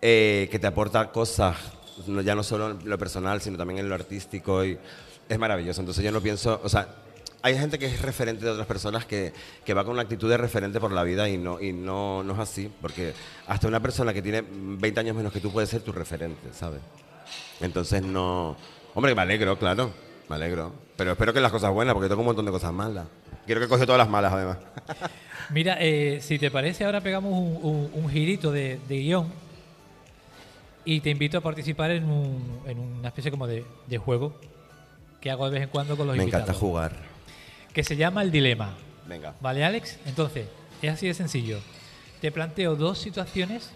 eh, que te aporta cosas, ya no solo en lo personal, sino también en lo artístico, y es maravilloso. Entonces, yo no pienso. O sea, hay gente que es referente de otras personas que, que va con una actitud de referente por la vida y no, y no, no es así, porque hasta una persona que tiene 20 años menos que tú puede ser tu referente, ¿sabes? Entonces no. Hombre, me alegro, claro. Me alegro. Pero espero que las cosas buenas, porque tengo un montón de cosas malas. Quiero que cogió todas las malas, además. Mira, eh, si te parece, ahora pegamos un, un- un girito de, de guion y te invito a participar en, un- en una especie como de, de juego que hago de vez en cuando con los Me invitados. encanta jugar. Que se llama El Dilema. Venga. ¿Vale, Alex? Entonces, es así de sencillo. Te planteo dos situaciones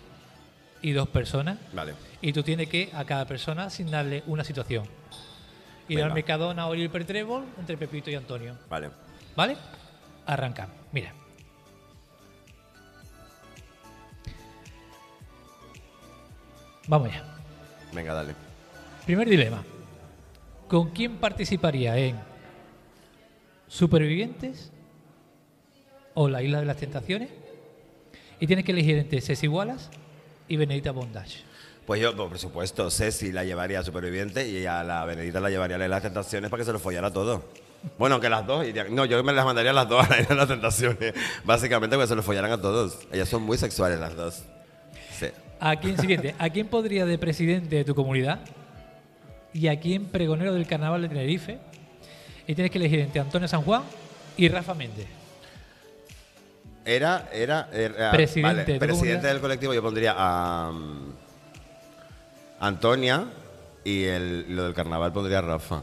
y dos personas Vale. Y tú tienes que a cada persona asignarle una situación. Ir Venga. al Mercadona o ir per Trébol entre Pepito y Antonio. Vale. ¿Vale? Arrancamos. Mira. Vamos ya. Venga, dale. Primer dilema. ¿Con quién participaría en Supervivientes o La Isla de las Tentaciones? Y tienes que elegir entre Ceci Wallace y Benedita Bondage. Pues yo, por supuesto, Ceci la llevaría a Superviviente y a la Benedita la llevaría a la Isla de las Tentaciones para que se lo follara todo. Bueno, que las dos irían- No, yo me las mandaría a las dos a la Isla de las Tentaciones. Básicamente porque se lo follaran a todos. Ellas son muy sexuales las dos. Sí. ¿A quién siguiente? ¿A quién podría de presidente de tu comunidad? ¿Y a quién pregonero del carnaval de Tenerife? Y tienes que elegir entre Antonio San Juan y Rafa Méndez. Era, era, era- Presidente vale, presidente del colectivo yo pondría a um, Antonia y el, lo del carnaval pondría Rafa.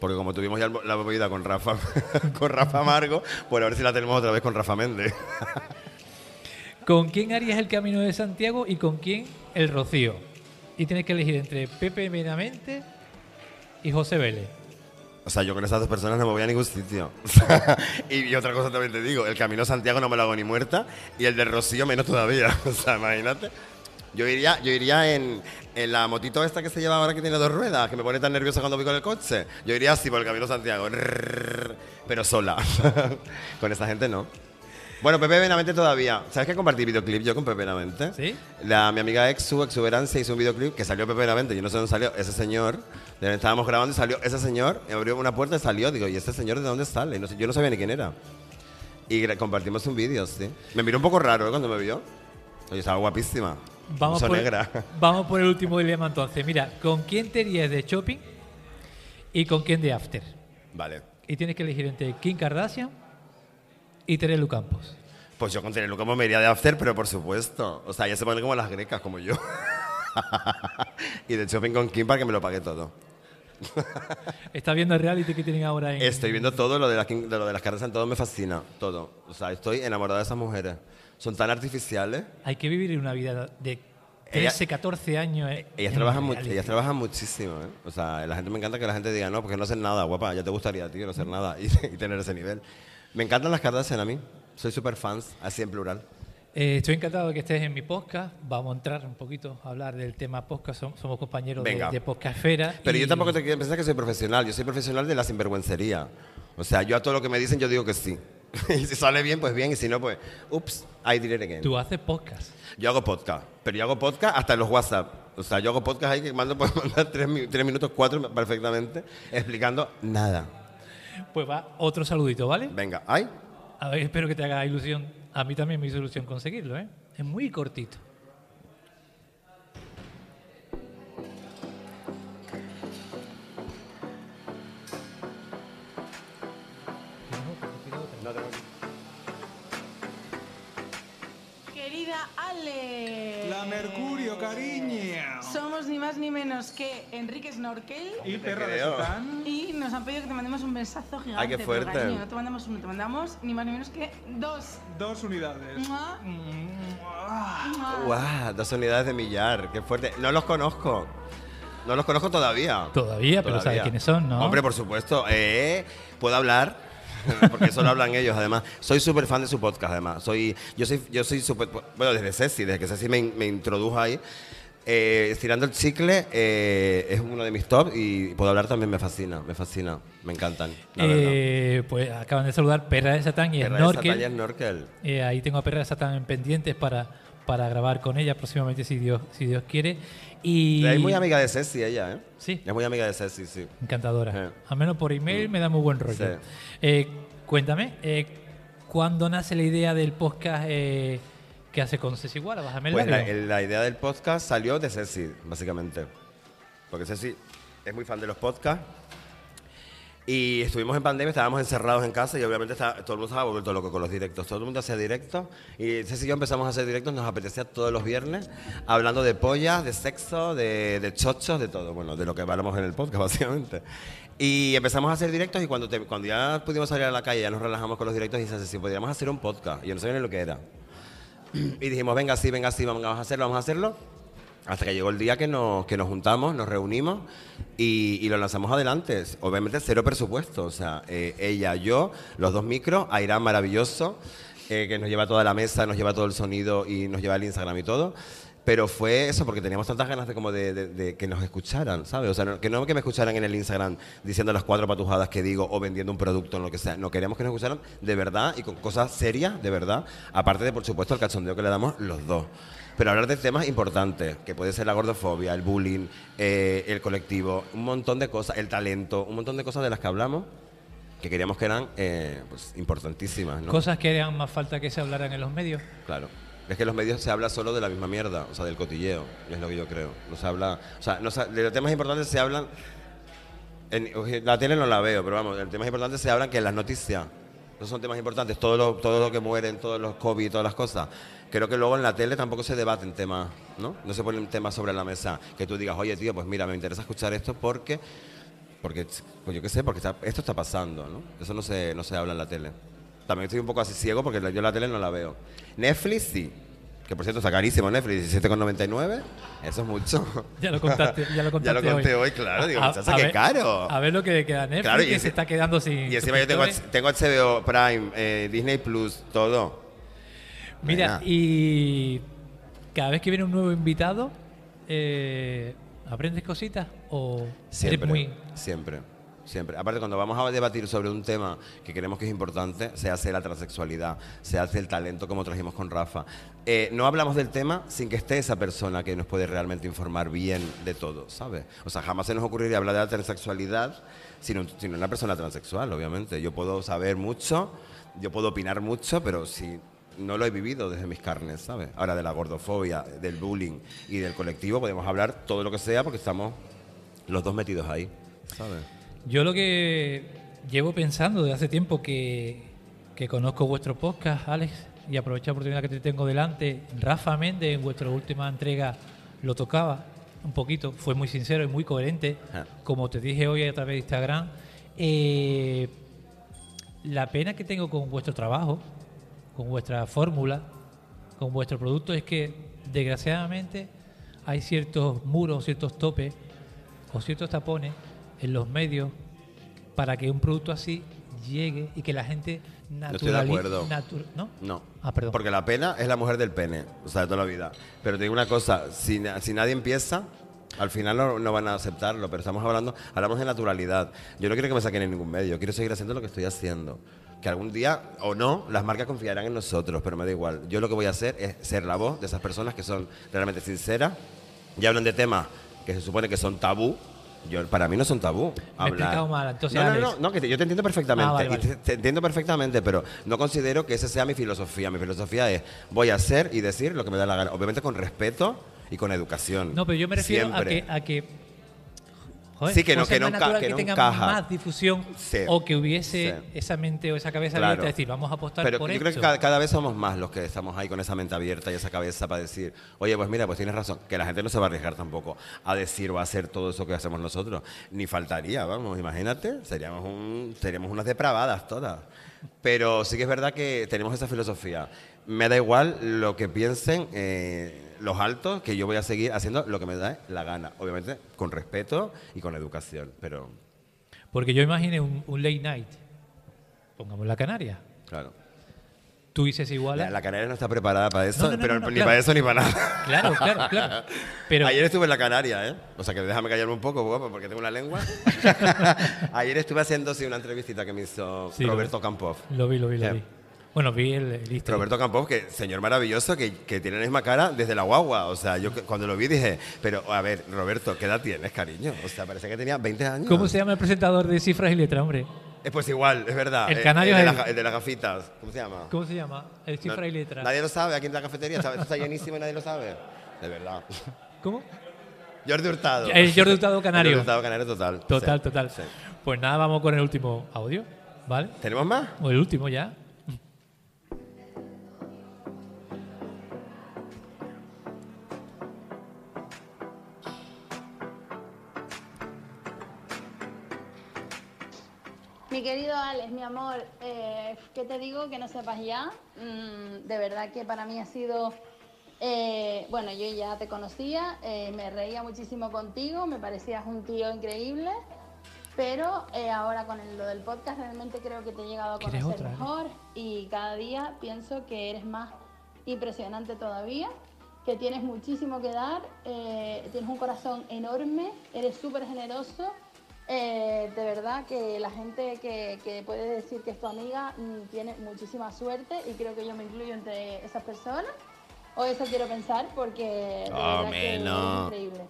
Porque como tuvimos ya la movida con Rafa, con Rafa Amargo, pues a ver si la tenemos otra vez con Rafa Méndez. ¿Con quién harías el Camino de Santiago y con quién el Rocío? Y tienes que elegir entre Pepe Benavente y José Vélez. O sea, yo con esas dos personas no me voy a ningún sitio. y, otra cosa también te digo, el Camino a Santiago no me lo hago ni muerta y el de Rocío menos todavía. O sea, imagínate. Yo iría, yo iría en, en la motito esta que se lleva ahora que tiene dos ruedas, que me pone tan nerviosa cuando voy con el coche. Yo iría así por el Camino a Santiago, pero sola. con esa gente no. Bueno, Pepe Benavente todavía. ¿Sabes que compartí videoclip yo con Pepe Benavente? ¿Sí? La, mi amiga Exu, Exuberancia, hizo un videoclip que salió Pepe Benavente. Yo no sé dónde salió ese señor. De- Estábamos grabando y salió ese señor. Y abrió una puerta y salió. Digo, ¿y este señor de dónde sale? No sé, yo no sabía ni quién era. Y compartimos un vídeo, sí. Me miró un poco raro ¿eh? cuando me vio. Oye, estaba guapísima. Vamos por, vamos por el último dilema entonces. Mira, ¿con quién te irías de shopping y con quién de after? Vale. Y tienes que elegir entre Kim Kardashian y Terelu Campos. Pues yo con Terelu como me iría de after, pero por supuesto. O sea, ella se pone como las grecas, como yo. y de shopping con Kim para que me lo pague todo. ¿Estás viendo el reality que tienen ahora en...? Estoy viendo todo lo de, las, de lo de las Kardashian, todo me fascina, todo. O sea, estoy enamorado de esas mujeres. Son tan artificiales. Hay que vivir una vida de 13, 14 años. eh, Ellas en trabajan, un mu- reality. ellas trabajan muchísimo, ¿eh? O sea, la gente me encanta que la gente diga, no, porque no hacen nada, guapa, ya te gustaría, tío, no hacer nada y, y tener ese nivel. Me encantan las Kardashian a mí. Soy súper fans, así en plural. Eh, estoy encantado de que estés en mi podcast. Vamos a entrar un poquito a hablar del tema podcast. Som- Somos compañeros de, de Podcastfera. Pero y- yo tampoco te quiero pensar que soy profesional, yo soy profesional de la sinvergüencería. O sea, yo a todo lo que me dicen yo digo que sí. y si sale bien, pues bien, y si no, pues, ups, I did it again. Tú haces podcast. Yo hago podcast, pero yo hago podcast hasta en los WhatsApp. O sea, yo hago podcast ahí que mando, puedo mandar tres minutos, cuatro perfectamente, explicando nada. Pues va otro saludito, ¿vale? Venga, ay, A ver, espero que te haga ilusión. A mí también me hizo ilusión conseguirlo, ¿eh? Es muy cortito. La Mercurio, cariño. Somos ni más ni menos que Enrique Snorkel. Y perra de. Y nos han pedido que te mandemos un besazo gigante. Ay, qué pero, fuerte. cariño, no te mandamos uno, te mandamos ni más ni menos que dos. Dos unidades. Mua, Mua. mua. guau, dos unidades de millar, qué fuerte. No los conozco, no los conozco todavía. Todavía, pero sabes quiénes son, ¿no? Hombre, por supuesto. Eh, ¿Puedo hablar? Porque solo hablan ellos, además. Soy súper fan de su podcast, además. Soy, yo soy, yo soy súper... Bueno, desde Ceci, desde que Ceci me, me introdujo ahí. Eh, estirando el chicle eh, es uno de mis top y puedo hablar también me fascina, me fascina, me encantan. La. Eh, pues acaban de saludar Perra de Satán y Perra de Satán y Snorkel. Ahí tengo a Perra de Satán en pendientes para, para grabar con ella próximamente, si Dios, si Dios quiere. Y Es muy amiga de Ceci ella, ¿eh? Sí. Es muy amiga de Ceci, sí. Encantadora. Sí. Al menos por email me da muy buen rollo. Sí. Eh, cuéntame, eh, ¿cuándo nace la idea del podcast eh, que hace con Ceci Guara? Bájame el Pues la, la idea del podcast salió de Ceci, básicamente. Porque Ceci es muy fan de los podcasts. Y estuvimos en pandemia, estábamos encerrados en casa y obviamente todo el mundo estaba vuelto loco con los directos. Todo el mundo hacía directos y Ceci y empezamos a hacer directos, nos apetecía todos los viernes, hablando de pollas, de sexo, de, de chochos, de todo. Bueno, de lo que hablamos en el podcast, básicamente. Y empezamos a hacer directos y cuando, te- cuando ya pudimos salir a la calle, ya nos relajamos con los directos y Ceci, podríamos hacer un podcast. Y yo no sabía ni lo que era. Y dijimos, venga, sí, venga, sí, vamos a hacerlo, vamos a hacerlo. Hasta que llegó el día que nos, que nos juntamos, nos reunimos y, y lo lanzamos adelante. Obviamente cero presupuesto. O sea, eh, ella, yo, los dos micros, Airán maravilloso, eh, que nos lleva toda la mesa, nos lleva todo el sonido y nos lleva el Instagram y todo. Pero fue eso, porque teníamos tantas ganas de, como de, de- de que nos escucharan, ¿sabes? O sea, no- que no que me escucharan en el Instagram diciendo las cuatro patujadas que digo o vendiendo un producto o lo que sea. No, queríamos que nos escucharan de verdad y con cosas serias, de verdad. Aparte de, por supuesto, el cachondeo que le damos los dos. Pero hablar de temas importantes, que puede ser la gordofobia, el bullying, eh, el colectivo, un montón de cosas, el talento, un montón de cosas de las que hablamos que queríamos que eran eh, pues, importantísimas, ¿no? Cosas que harían más falta que se hablaran en los medios. Claro. Es que los medios se habla solo de la misma mierda, o sea, del cotilleo, es lo que yo creo. No se habla, o sea, no se- de los temas importantes se hablan, en, la tele no la veo, pero vamos, de temas importantes se hablan que las noticias, no son temas importantes, todo lo, todo lo que mueren, todos los COVID, todas las cosas. Creo que luego en la tele tampoco se debaten temas, ¿no? No se ponen temas sobre la mesa que tú digas, oye, tío, pues mira, me interesa escuchar esto porque, porque pues yo qué sé, porque esto está pasando, ¿no? Eso no se, no se habla en la tele. También estoy un poco así ciego porque yo la tele no la veo. Netflix sí. Que por cierto está carísimo Netflix, 17,99. Eso es mucho. Ya lo contaste, ya lo contaste Ya lo conté hoy. hoy, claro. Digo, A- muchacha, a qué ver- caro. A ver lo que queda Netflix, Claro, y que ese- se está quedando sin Y encima yo tengo, tengo HBO Prime, eh, Disney Plus, todo. Mira, y cada vez que viene un nuevo invitado, eh, ¿aprendes cositas o Siempre, eres muy... siempre, siempre. Aparte, cuando vamos a debatir sobre un tema que creemos que es importante, se hace la transexualidad, se hace el talento, como trajimos con Rafa. Eh, no hablamos del tema sin que esté esa persona que nos puede realmente informar bien de todo, ¿sabes? O sea, jamás se nos ocurriría hablar de la transexualidad sin, sin una persona transexual, obviamente. Yo puedo saber mucho, yo puedo opinar mucho, pero si no lo he vivido desde mis carnes, ¿sabes? Ahora de la gordofobia, del bullying y del colectivo podemos hablar todo lo que sea porque estamos los dos metidos ahí, ¿sabes? Yo lo que llevo pensando desde hace tiempo que, que conozco vuestro podcast, Alex, y aprovecho la oportunidad que te tengo delante. Rafa Méndez en vuestra última entrega lo tocaba un poquito, fue muy sincero y muy coherente, como te dije hoy a través de Instagram. Eh, la pena que tengo con vuestro trabajo, con vuestra fórmula, con vuestro producto es que desgraciadamente hay ciertos muros, ciertos topes o ciertos tapones en los medios para que un producto así llegue y que la gente No estoy de acuerdo. natu- ¿No? No. Ah, perdón. Porque la pena es la mujer del pene, o sea, de toda la vida. Pero te digo una cosa, si, si nadie empieza, al final no, no van a aceptarlo, pero estamos hablando, hablamos de naturalidad. Yo no quiero que me saquen en ningún medio, quiero seguir haciendo lo que estoy haciendo. Que algún día, o no, las marcas confiarán en nosotros, pero me da igual. Yo lo que voy a hacer es ser la voz de esas personas que son realmente sinceras y hablan de temas que se supone que son tabú. Yo, para mí no son tabú. Me he hablar. explicado mal, entonces, no, no, no, no, que te- yo te entiendo perfectamente. Ah, vale, y vale. te- te entiendo perfectamente, pero no considero que esa sea mi filosofía. Mi filosofía es voy a hacer y decir lo que me da la gana. Obviamente con respeto y con educación. No, pero yo me refiero Siempre. a que, a que joder, Sí, que no- que no que que, no tenga encaja. más difusión Sí. o que hubiese Sí. esa mente o esa cabeza Claro. abierta de decir, vamos a apostar Pero por yo esto. creo que cada, cada vez somos más los que estamos ahí con esa mente abierta y esa cabeza para decir, oye, pues mira, pues tienes razón, que la gente no se va a arriesgar tampoco a decir o a hacer todo eso que hacemos nosotros. Ni faltaría, vamos, imagínate, seríamos, un, seríamos unas depravadas todas. Pero sí que es verdad que tenemos esa filosofía. Me da igual lo que piensen eh, los altos, que yo voy a seguir haciendo lo que me da la gana. Obviamente con respeto y con educación, pero Porque yo imaginé un, un late night, pongamos la Canaria. claro. Tú dices igual. La, la Canaria no está preparada para eso, No, no, no, pero ni claro. para eso ni para nada. Claro, claro, claro. Pero Ayer estuve en la Canaria, ¿eh? O sea que déjame callarme un poco, guapo, porque tengo una lengua. Ayer estuve haciendo sí, una entrevistita que me hizo Sí, Roberto Campos. lo vi, lo vi, lo vi. Bueno, vi el, el. Roberto Campos, que señor maravilloso, que, que tiene la misma cara desde la guagua. O sea, yo cuando lo vi dije, pero a ver, Roberto, ¿qué edad tienes, cariño? O sea, parece que tenía 20 años. ¿Cómo se llama el presentador de cifras y letras, hombre? Eh, pues igual, es verdad. El Eh, canario el, de las el- ga- el de las gafitas. ¿Cómo se llama? ¿Cómo se llama? El cifra No- y letras. Nadie lo sabe aquí en la cafetería. Está, esto está llenísimo y nadie lo sabe. De verdad. ¿Cómo? Jordi Hurtado. El Jordi Hurtado canario. Jordi Hurtado canario total. Total, Sí, total. sí. Pues nada, vamos con el último audio, ¿vale? ¿Tenemos más? O el último ya. Querido Alex, mi amor, eh, ¿qué te digo que no sepas ya? Mm, de verdad que para mí ha sido, eh, bueno, yo ya te conocía, eh, me reía muchísimo contigo, me parecías un tío increíble, pero eh, ahora con el- lo del podcast realmente creo que te he llegado a ¿Quieres conocer otra, mejor y cada día pienso que eres más impresionante todavía, que tienes muchísimo que dar, tienes un corazón enorme, eres súper generoso. Eh, de verdad que la gente que, que puede decir que es tu amiga mm, tiene muchísima suerte y creo que yo me incluyo entre esas personas. O eso quiero pensar porque de Oh, verdad que no. es increíble.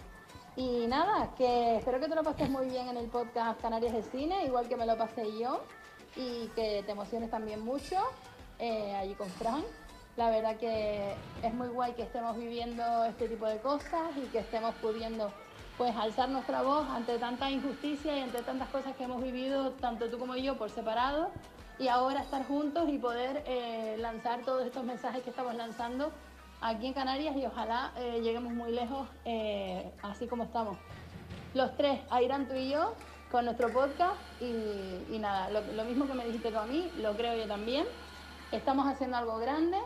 Y nada, que espero que te lo pases muy bien en el podcast Canarias de Cine, igual que me lo pasé yo, y que te emociones también mucho eh, allí con Fran. La verdad que es muy guay que estemos viviendo este tipo de cosas y que estemos pudiendo pues alzar nuestra voz ante tanta injusticia y ante tantas cosas que hemos vivido, tanto tú como yo, por separado, y ahora estar juntos y poder eh, lanzar todos estos mensajes que estamos lanzando aquí en Canarias y ojalá eh, lleguemos muy lejos eh, así como estamos. Los tres, Airan, tú y yo, con nuestro podcast y, nada, lo mismo que me dijiste tú a mí, lo creo yo también. Estamos haciendo algo grande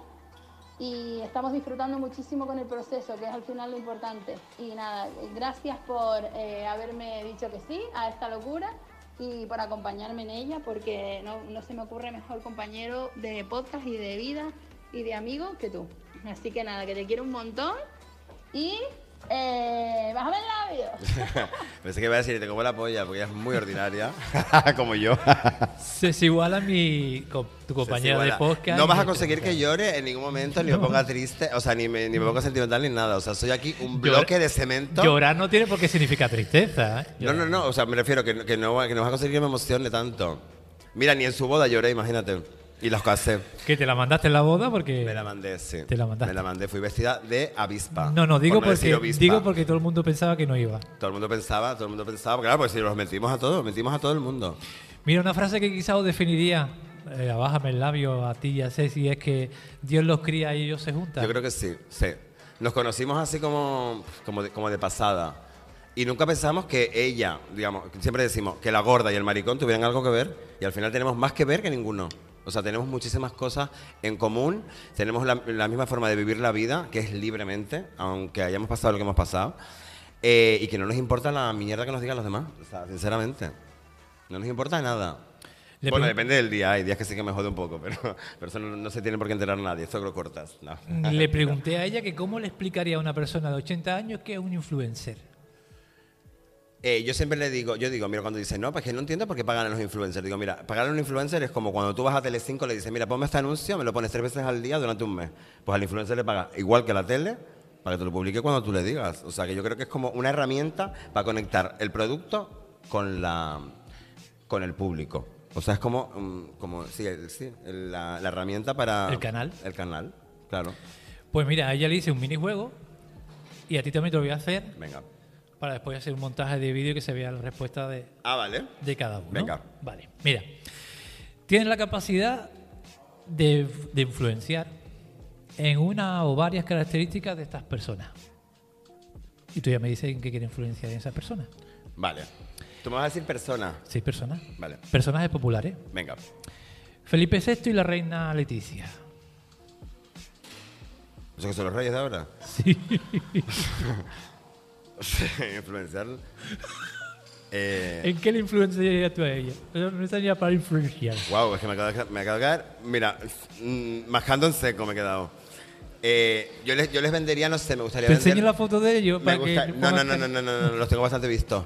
y estamos disfrutando muchísimo con el proceso, que es al final lo importante. Y nada, gracias por eh, haberme dicho que sí a esta locura y por acompañarme en ella, porque no, no se me ocurre mejor compañero de podcast y de vida y de amigo que tú. Así que nada, que te quiero un montón y eh, bájame el labio. Pensé que iba a decir, te como la polla, porque ella es muy ordinaria, como yo. Se es igual a mi co- tu compañero de podcast. No vas a conseguir que llore en ningún momento, ni me ponga triste, o sea, ni me, ni me ponga sentimental ni nada. O sea, soy aquí un bloque de cemento. Llorar no tiene por qué significar tristeza. ¿eh? No, no, no, o sea, me refiero que, que, no, que no vas a conseguir que me emocione tanto. Mira, ni en su boda lloré, imagínate. Y los casé. Que te la mandaste en la boda porque. Me la mandé, sí. Te la mandaste. Me la mandé, fui vestida de avispa. No, no, digo Por porque digo porque todo el mundo pensaba que no iba. Todo el mundo pensaba, todo el mundo pensaba, claro, pues si los mentimos a todos, mentimos a todo el mundo. Mira, una frase que quizá os definiría, eh, bájame el labio a ti y a Ceci, es que Dios los cría y ellos se juntan. Yo creo que sí, sí. Nos conocimos así como, como, de, como de pasada. Y nunca pensamos que ella, digamos, siempre decimos que la gorda y el maricón tuvieran algo que ver. Y al final tenemos más que ver que ninguno. O sea, tenemos muchísimas cosas en común. Tenemos la, la misma forma de vivir la vida, que es libremente, aunque hayamos pasado lo que hemos pasado. Eh, y que no nos importa la mierda que nos digan los demás. O sea, sinceramente. No nos importa nada. Le bueno, depende del día. Hay días que sí que me jode un poco, pero, pero eso no, no se tiene por qué enterar nadie. Esto lo cortas. No. Le pregunté a ella que cómo le explicaría a una persona de 80 años que es un influencer. Eh, yo siempre le digo, yo digo, mira, cuando dicen, no, pues que no entiendo por qué pagan a los influencers. Digo, mira, pagar a un influencer es como cuando tú vas a Telecinco y le dices, mira, ponme este anuncio, me lo pones tres veces al día durante un mes. Pues al influencer le paga igual que a la tele para que te lo publique cuando tú le digas. O sea, que yo creo que es como una herramienta para conectar el producto con la con el público. O sea, es como, mm, como sí, sí, la, la herramienta para... El canal. El canal, claro. Pues mira, a ella le hice un minijuego y a ti también te lo voy a hacer Venga. Para después hacer un montaje de vídeo que se vea la respuesta de, Ah, vale. de cada uno. Venga. Vale, mira. Tienes la capacidad de, de influenciar en una o varias características de estas personas. Y tú ya me dices en qué quiere influenciar en esas personas. Vale. Tú me vas a decir persona. Seis personas. Vale. Personajes populares. Venga. Felipe VI y la reina Leticia. ¿Eso que son los reyes de ahora? Sí. Influenciar. Eh, ¿En qué le influenciarías tú a ella? No estaría para influenciar. wow, es que me acabo de, me acabo de quedar. Mira, mm, majando en seco me he quedado. Eh, yo, les, yo les vendería, no sé, me gustaría Te vender. enseño la foto de ellos Me para gusta- que. no, no, no, no, no, no, no, los tengo bastante vistos.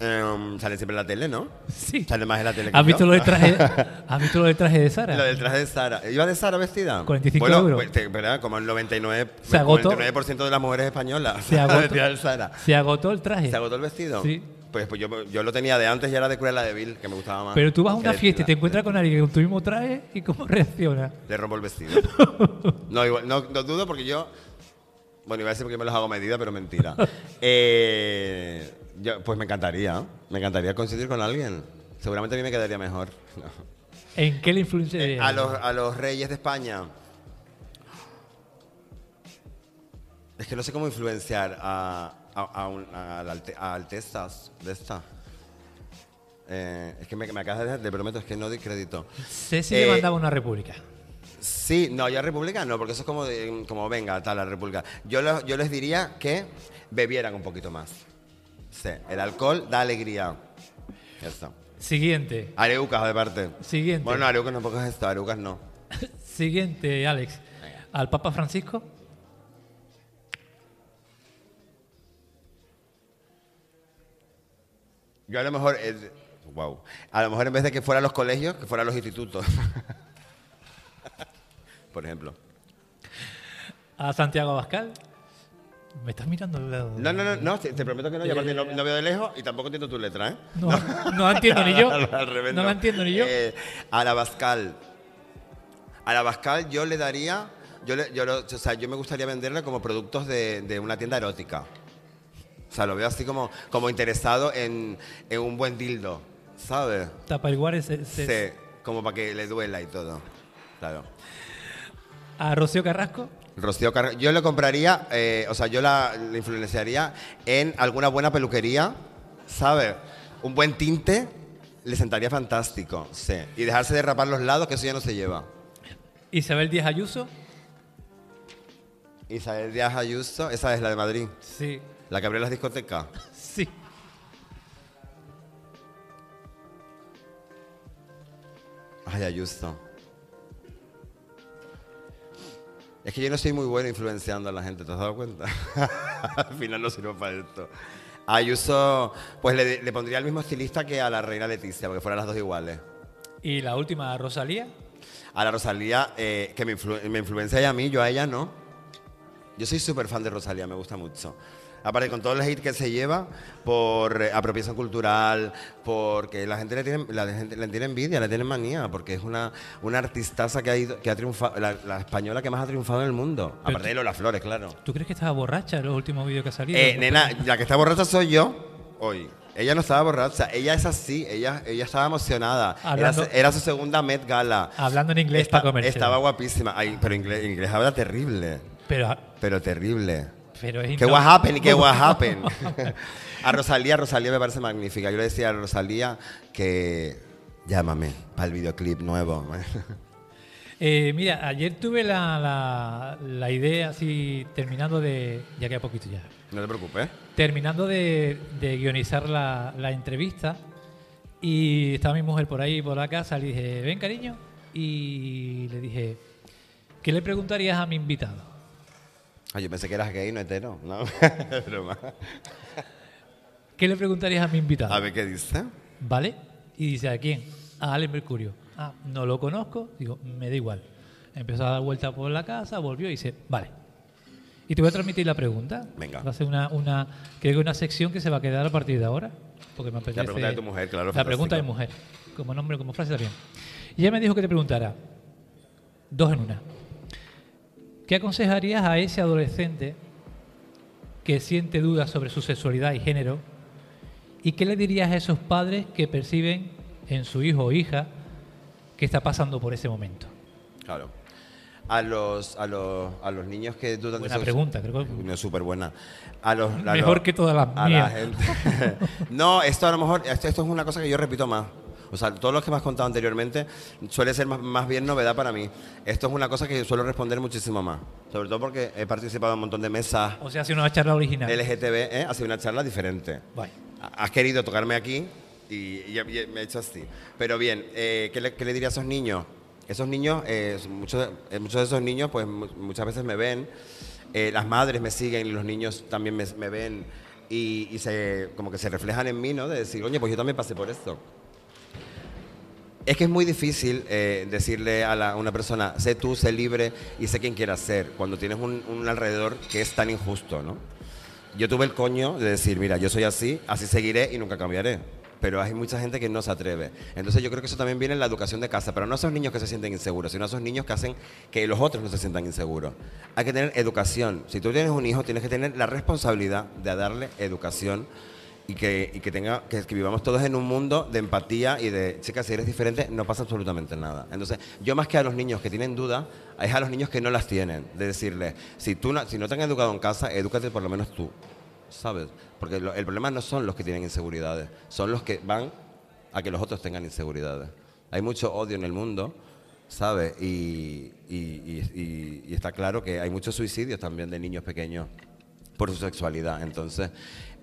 Em, salen siempre en la tele, ¿no? Sí. Salen más en la tele que ¿Has yo. visto lo del traje? ¿Has visto lo del traje de Sara? Lo del traje de Sara. ¿Iba de Sara vestida? 45 bueno, euros. Pues, te- ¿verdad? Como el 99%, Se agotó. 99 de las mujeres españolas. Se agotó, de Sara. se agotó el traje. ¿Se agotó el vestido? Sí. Pues, pues yo, yo lo tenía de antes y era de Cruella de Vil, que me gustaba más. Pero tú vas a una fiesta y te encuentras con alguien con tu mismo traje y cómo reacciona. Le rompo el vestido. no, igual, no, no dudo porque yo... Bueno, iba a decir porque me los hago medida, pero mentira. Eh, yo- pues me encantaría, me encantaría coincidir con alguien. Seguramente a mí me quedaría mejor. ¿En qué le influencia? A los, a los reyes de España. Es que no sé cómo influenciar a, a, a, un- a a altezas de esta. Eh, es que me, me acabas de dejar, te prometo, es que no doy crédito. Sé si Eh, le mandaba una república. Sí, no, ya República no, porque eso es como, de- como venga, tal, la República. Yo, lo- yo les diría que bebieran un poquito más. Sí, el alcohol da alegría. Está. Siguiente. Areucas, de parte. Siguiente. Bueno, Areucas tampoco es esto, Areucas no. Siguiente, Alex. Al Papa Francisco. Yo a lo mejor, wow, a lo mejor en vez de que fuera a los colegios, que fuera a los institutos. Por ejemplo. A Santiago Abascal. Me estás mirando al lado. No, no, no, no, te, te prometo que no, yo aparte no, no veo de lejos y tampoco entiendo tu letra, ¿eh? No, no la entiendo ni yo. Al revés, No la entiendo ni yo. Eh, a la Bascal. A la Bascal yo le daría, yo, le- yo, lo- o sea, yo me gustaría venderle como productos de, de una tienda erótica. O sea, lo veo así como, como interesado en, en un buen dildo, ¿sabes? Tapaiguares. se- se- Sí, como para que le duela y todo. Claro. A Rocío Carrasco. Rocío Car- Yo le compraría, eh, o sea, yo la, la influenciaría en alguna buena peluquería, ¿sabes? Un buen tinte le sentaría fantástico, sí. Y dejarse de rapar los lados, que eso ya no se lleva. Isabel Díaz Ayuso. Isabel Díaz Ayuso, esa es la de Madrid. Sí. La que abrió las discotecas. Sí. Ay, Ayuso. Es que yo no soy muy bueno influenciando a la gente, ¿te has dado cuenta? Al final no sirvo para esto. Ayuso, pues le, le pondría el mismo estilista que a la reina Leticia, porque fueran las dos iguales. Y la última, a Rosalía. A la Rosalía, eh, que me, influ- me influencia ella a mí, yo a ella no. Yo soy súper fan de Rosalía, me gusta mucho. Aparte, con todo el hate que se lleva por eh, apropiación cultural, porque la gente le tiene, la gente le tiene envidia, le tiene manía, porque es una, una artistaza que ha, ido, que ha triunfado, la, la española que más ha triunfado en el mundo. Pero Aparte de Lola Flores, claro. ¿Tú crees que estaba borracha en los últimos vídeos que ha salido? Eh, nena, la que está borracha soy yo hoy. Ella no estaba borracha, ella es así, ella, ella estaba emocionada. Era, Hablando- su- era su segunda Met Gala. Hablando en inglés Esta- para comercial. Estaba guapísima. Ay, pero inglés, inglés habla terrible. Pero, Pero terrible. Pero ¿Qué no- what happened? ¿Qué what happened? a Rosalía, Rosalía me parece magnífica. Yo le decía a Rosalía que llámame para el videoclip nuevo. Eh, mira, ayer tuve la, la- la idea, así, terminando de. Ya queda poquito ya. no te preocupes. Terminando de, de guionizar la, la entrevista, y estaba mi mujer por ahí, por la casa, le dije, ven cariño, y le dije, ¿qué le preguntarías a mi invitado? Ay, yo pensé que eras gay, no hetero. No, broma. ¿Qué le preguntarías a mi invitado? A ver qué dice. ¿Vale? Y dice, ¿a quién? A Alex Mercurio. Ah, no lo conozco. Digo, me da igual. Empezó a dar vuelta por la casa, volvió y dice, vale. Y te voy a transmitir la pregunta. Venga. Va a ser una, una, creo que una sección que se va a quedar a partir de ahora. Porque me apetece. pregunta de tu mujer, claro, La pregunta de mujer. Como nombre, como frase también. Y ella me dijo que te preguntara. Dos en una. ¿Qué aconsejarías a ese adolescente que siente dudas sobre su sexualidad y género? ¿Y qué le dirías a esos padres que perciben en su hijo o hija que está pasando por ese momento? Claro. A los, a los, a los niños que dudan Buena su- pregunta, creo que- No, súper buena. A los, a Mejor los- que todas las a mías. la gente. no, esto a lo mejor, esto, esto es una cosa que yo repito más. O sea, todo lo que me has contado anteriormente suele ser más, más bien novedad para mí. Esto es una cosa que suelo responder muchísimo más. Sobre todo porque he participado en un montón de mesas O sea, si una charla original. LGTB, ¿eh? ha sido una charla diferente. Vale. Has querido tocarme aquí y, y- y me he hecho así. Pero bien, eh, ¿qué, le, qué le diría a esos niños? Esos niños, eh, muchos, eh, muchos de esos niños, pues mu- muchas veces me ven, eh, las madres me siguen los niños también me, me ven y, y se, como que se reflejan en mí, ¿no? De decir, oye, pues yo también pasé por esto. Es que es muy difícil eh, decirle a, la- una persona, sé tú, sé libre y sé quién quieras ser, cuando tienes un, un alrededor que es tan injusto, ¿no? Yo tuve el coño de decir, mira, yo soy así, así seguiré y nunca cambiaré. pero hay mucha gente que no se atreve. Entonces yo creo que eso también viene en la educación de casa, pero no a esos niños que se sienten inseguros, sino a esos niños que hacen que los otros no se sientan inseguros. Hay que tener educación. Si tú tienes un hijo, tienes que tener la responsabilidad de darle educación y que, y que tenga que, que vivamos todos en un mundo de empatía y de chicas si eres diferente no pasa absolutamente nada entonces yo más que a los niños que tienen dudas es a los niños que no las tienen de decirles si tú no, si no te han educado en casa edúcate por lo menos tú sabes porque lo- el problema no son los que tienen inseguridades son los que van a que los otros tengan inseguridades hay mucho odio en el mundo ¿sabes? Y, y- y- está claro que hay muchos suicidios también de niños pequeños por su sexualidad. Entonces,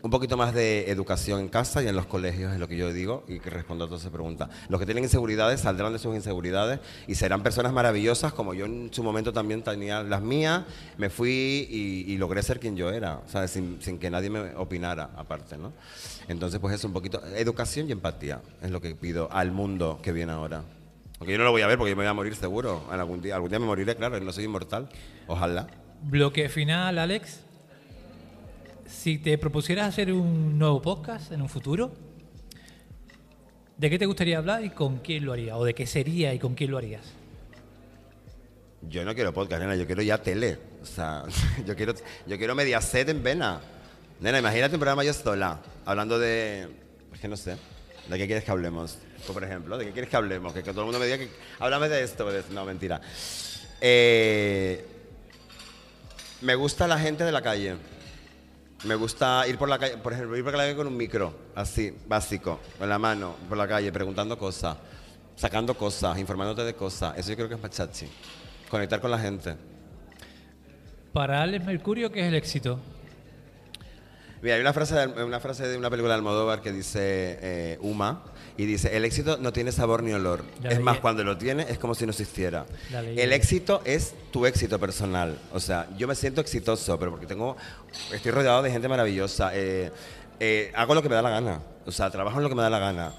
un poquito más de educación en casa y en los colegios es lo que yo digo y que respondo a todas esas preguntas. Los que tienen inseguridades saldrán de sus inseguridades y serán personas maravillosas como yo en su momento también tenía las mías, me fui y, logré ser quien yo era, ¿sabes? Sin, sin que nadie me opinara aparte, ¿no? Entonces, pues es un poquito, educación y empatía es lo que pido al mundo que viene ahora. Aunque yo no lo voy a ver porque yo me voy a morir seguro. Algún día, algún día me moriré, claro, no soy inmortal. Ojalá. Bloque final, Alex. Si te propusieras hacer un nuevo podcast en un futuro, ¿de qué te gustaría hablar y con quién lo harías? ¿O de qué sería y con quién lo harías? Yo no quiero podcast, nena, yo quiero ya tele. O sea, yo quiero, yo quiero Mediaset en vena. Nena, imagínate un programa yo sola, hablando de. Es que no sé. ¿De qué quieres que hablemos? Por ejemplo, ¿de qué quieres que hablemos? Que, todo el mundo me diga que. Háblame de esto. de- No, mentira. Eh, me gusta la gente de la calle. Me gusta ir por la calle, por ejemplo, ir por la calle con un micro, así, básico, con la mano, por la calle, preguntando cosas, sacando cosas, informándote de cosas. Eso yo creo que es machachi. Conectar con la gente. Para Alex Mercurio, ¿qué es el éxito? Mira, hay una frase de, una frase de una película de Almodóvar que dice eh, Uma y dice, el éxito no tiene sabor ni olor. La es más, leye- cuando lo tiene es como si no existiera. Leyenda. El éxito es tu éxito personal. O sea, yo me siento exitoso, pero porque tengo, estoy rodeado de gente maravillosa. eh, eh, hago lo que me da la gana. O sea, trabajo en lo que me da la gana.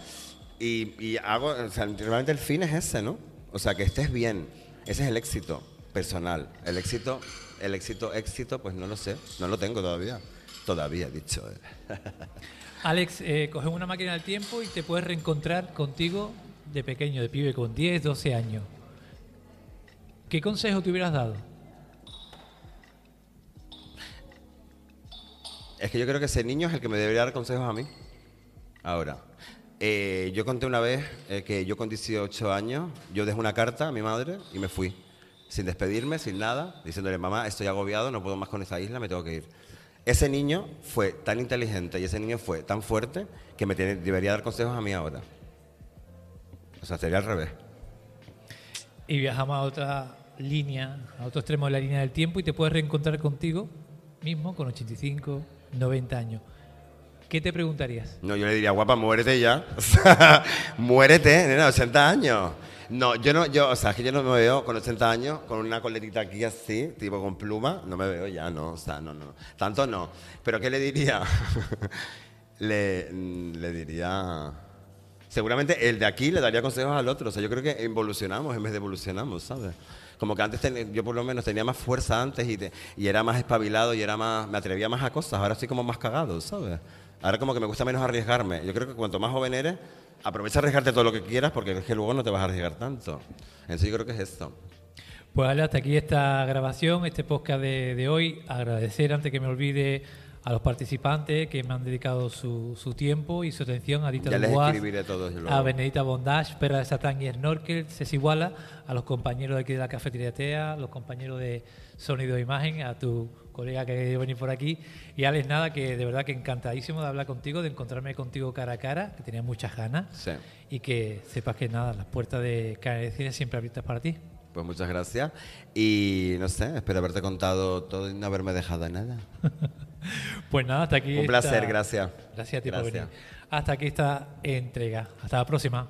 Y, y hago, o sea, realmente el fin es ese, ¿no? O sea, que estés bien. Ese es el éxito personal. El éxito, el éxito, éxito, pues no lo sé. No lo tengo todavía. Todavía, dicho. Alex, eh, coges una máquina del tiempo y te puedes reencontrar contigo de pequeño, de pibe, con 10, 12 años. ¿Qué consejo te hubieras dado? Es que yo creo que ese niño es el que me debería dar consejos a mí. Ahora, eh, yo conté una vez eh, que yo con 18 años, yo dejé una carta a mi madre y me fui. Sin despedirme, sin nada, diciéndole, mamá, estoy agobiado, no puedo más con esa isla, me tengo que ir. Ese niño fue tan inteligente y ese niño fue tan fuerte que me tiene- debería dar consejos a mí ahora. O sea, sería al revés. Y viajamos a otra línea, a otro extremo de la línea del tiempo y te puedes reencontrar contigo mismo con 85, 90 años. ¿Qué te preguntarías? No, yo le diría, guapa, muérete ya. Muérete, nena, 80 años. No, yo no, yo, o sea, que yo no me veo con 80 años, con una coletita aquí así, tipo con pluma, no me veo ya, no, o sea, no, no. Tanto no. Pero ¿qué le diría? le, mm, le diría... Seguramente el de aquí le daría consejos al otro. O sea, yo creo que evolucionamos en vez de evolucionamos, ¿sabes? Como que antes ten- yo por lo menos tenía más fuerza antes y, y era más espabilado y era más, me atrevía más a cosas. Ahora estoy como más cagado, ¿sabes? Ahora como que me gusta menos arriesgarme. Yo creo que cuanto más joven eres, aprovecha a arriesgarte todo lo que quieras porque es que luego no te vas a arriesgar tanto. Entonces yo creo que es esto. Pues hasta aquí esta grabación, este podcast de, de hoy. Agradecer antes que me olvide a los participantes que me han dedicado su, su tiempo y su atención a Dita Dubois, a Benedita Bondage, Perra de Satán y Snorkel, Ceci Iguala, a los compañeros de aquí de la cafetería TEA, a los compañeros de Sonido e Imagen, a tu colega que ha querido venir por aquí y Alex Nada, que de verdad que encantadísimo de hablar contigo, de encontrarme contigo cara a cara, que tenía muchas ganas Sí. y que sepas que nada, las puertas de Canales de Cine siempre abiertas para ti. Pues muchas gracias. Y no sé, espero haberte contado todo y no haberme dejado nada. Pues nada, hasta aquí. Un placer, esta- gracias. Gracias a ti por venir. Hasta aquí esta entrega. Hasta la próxima.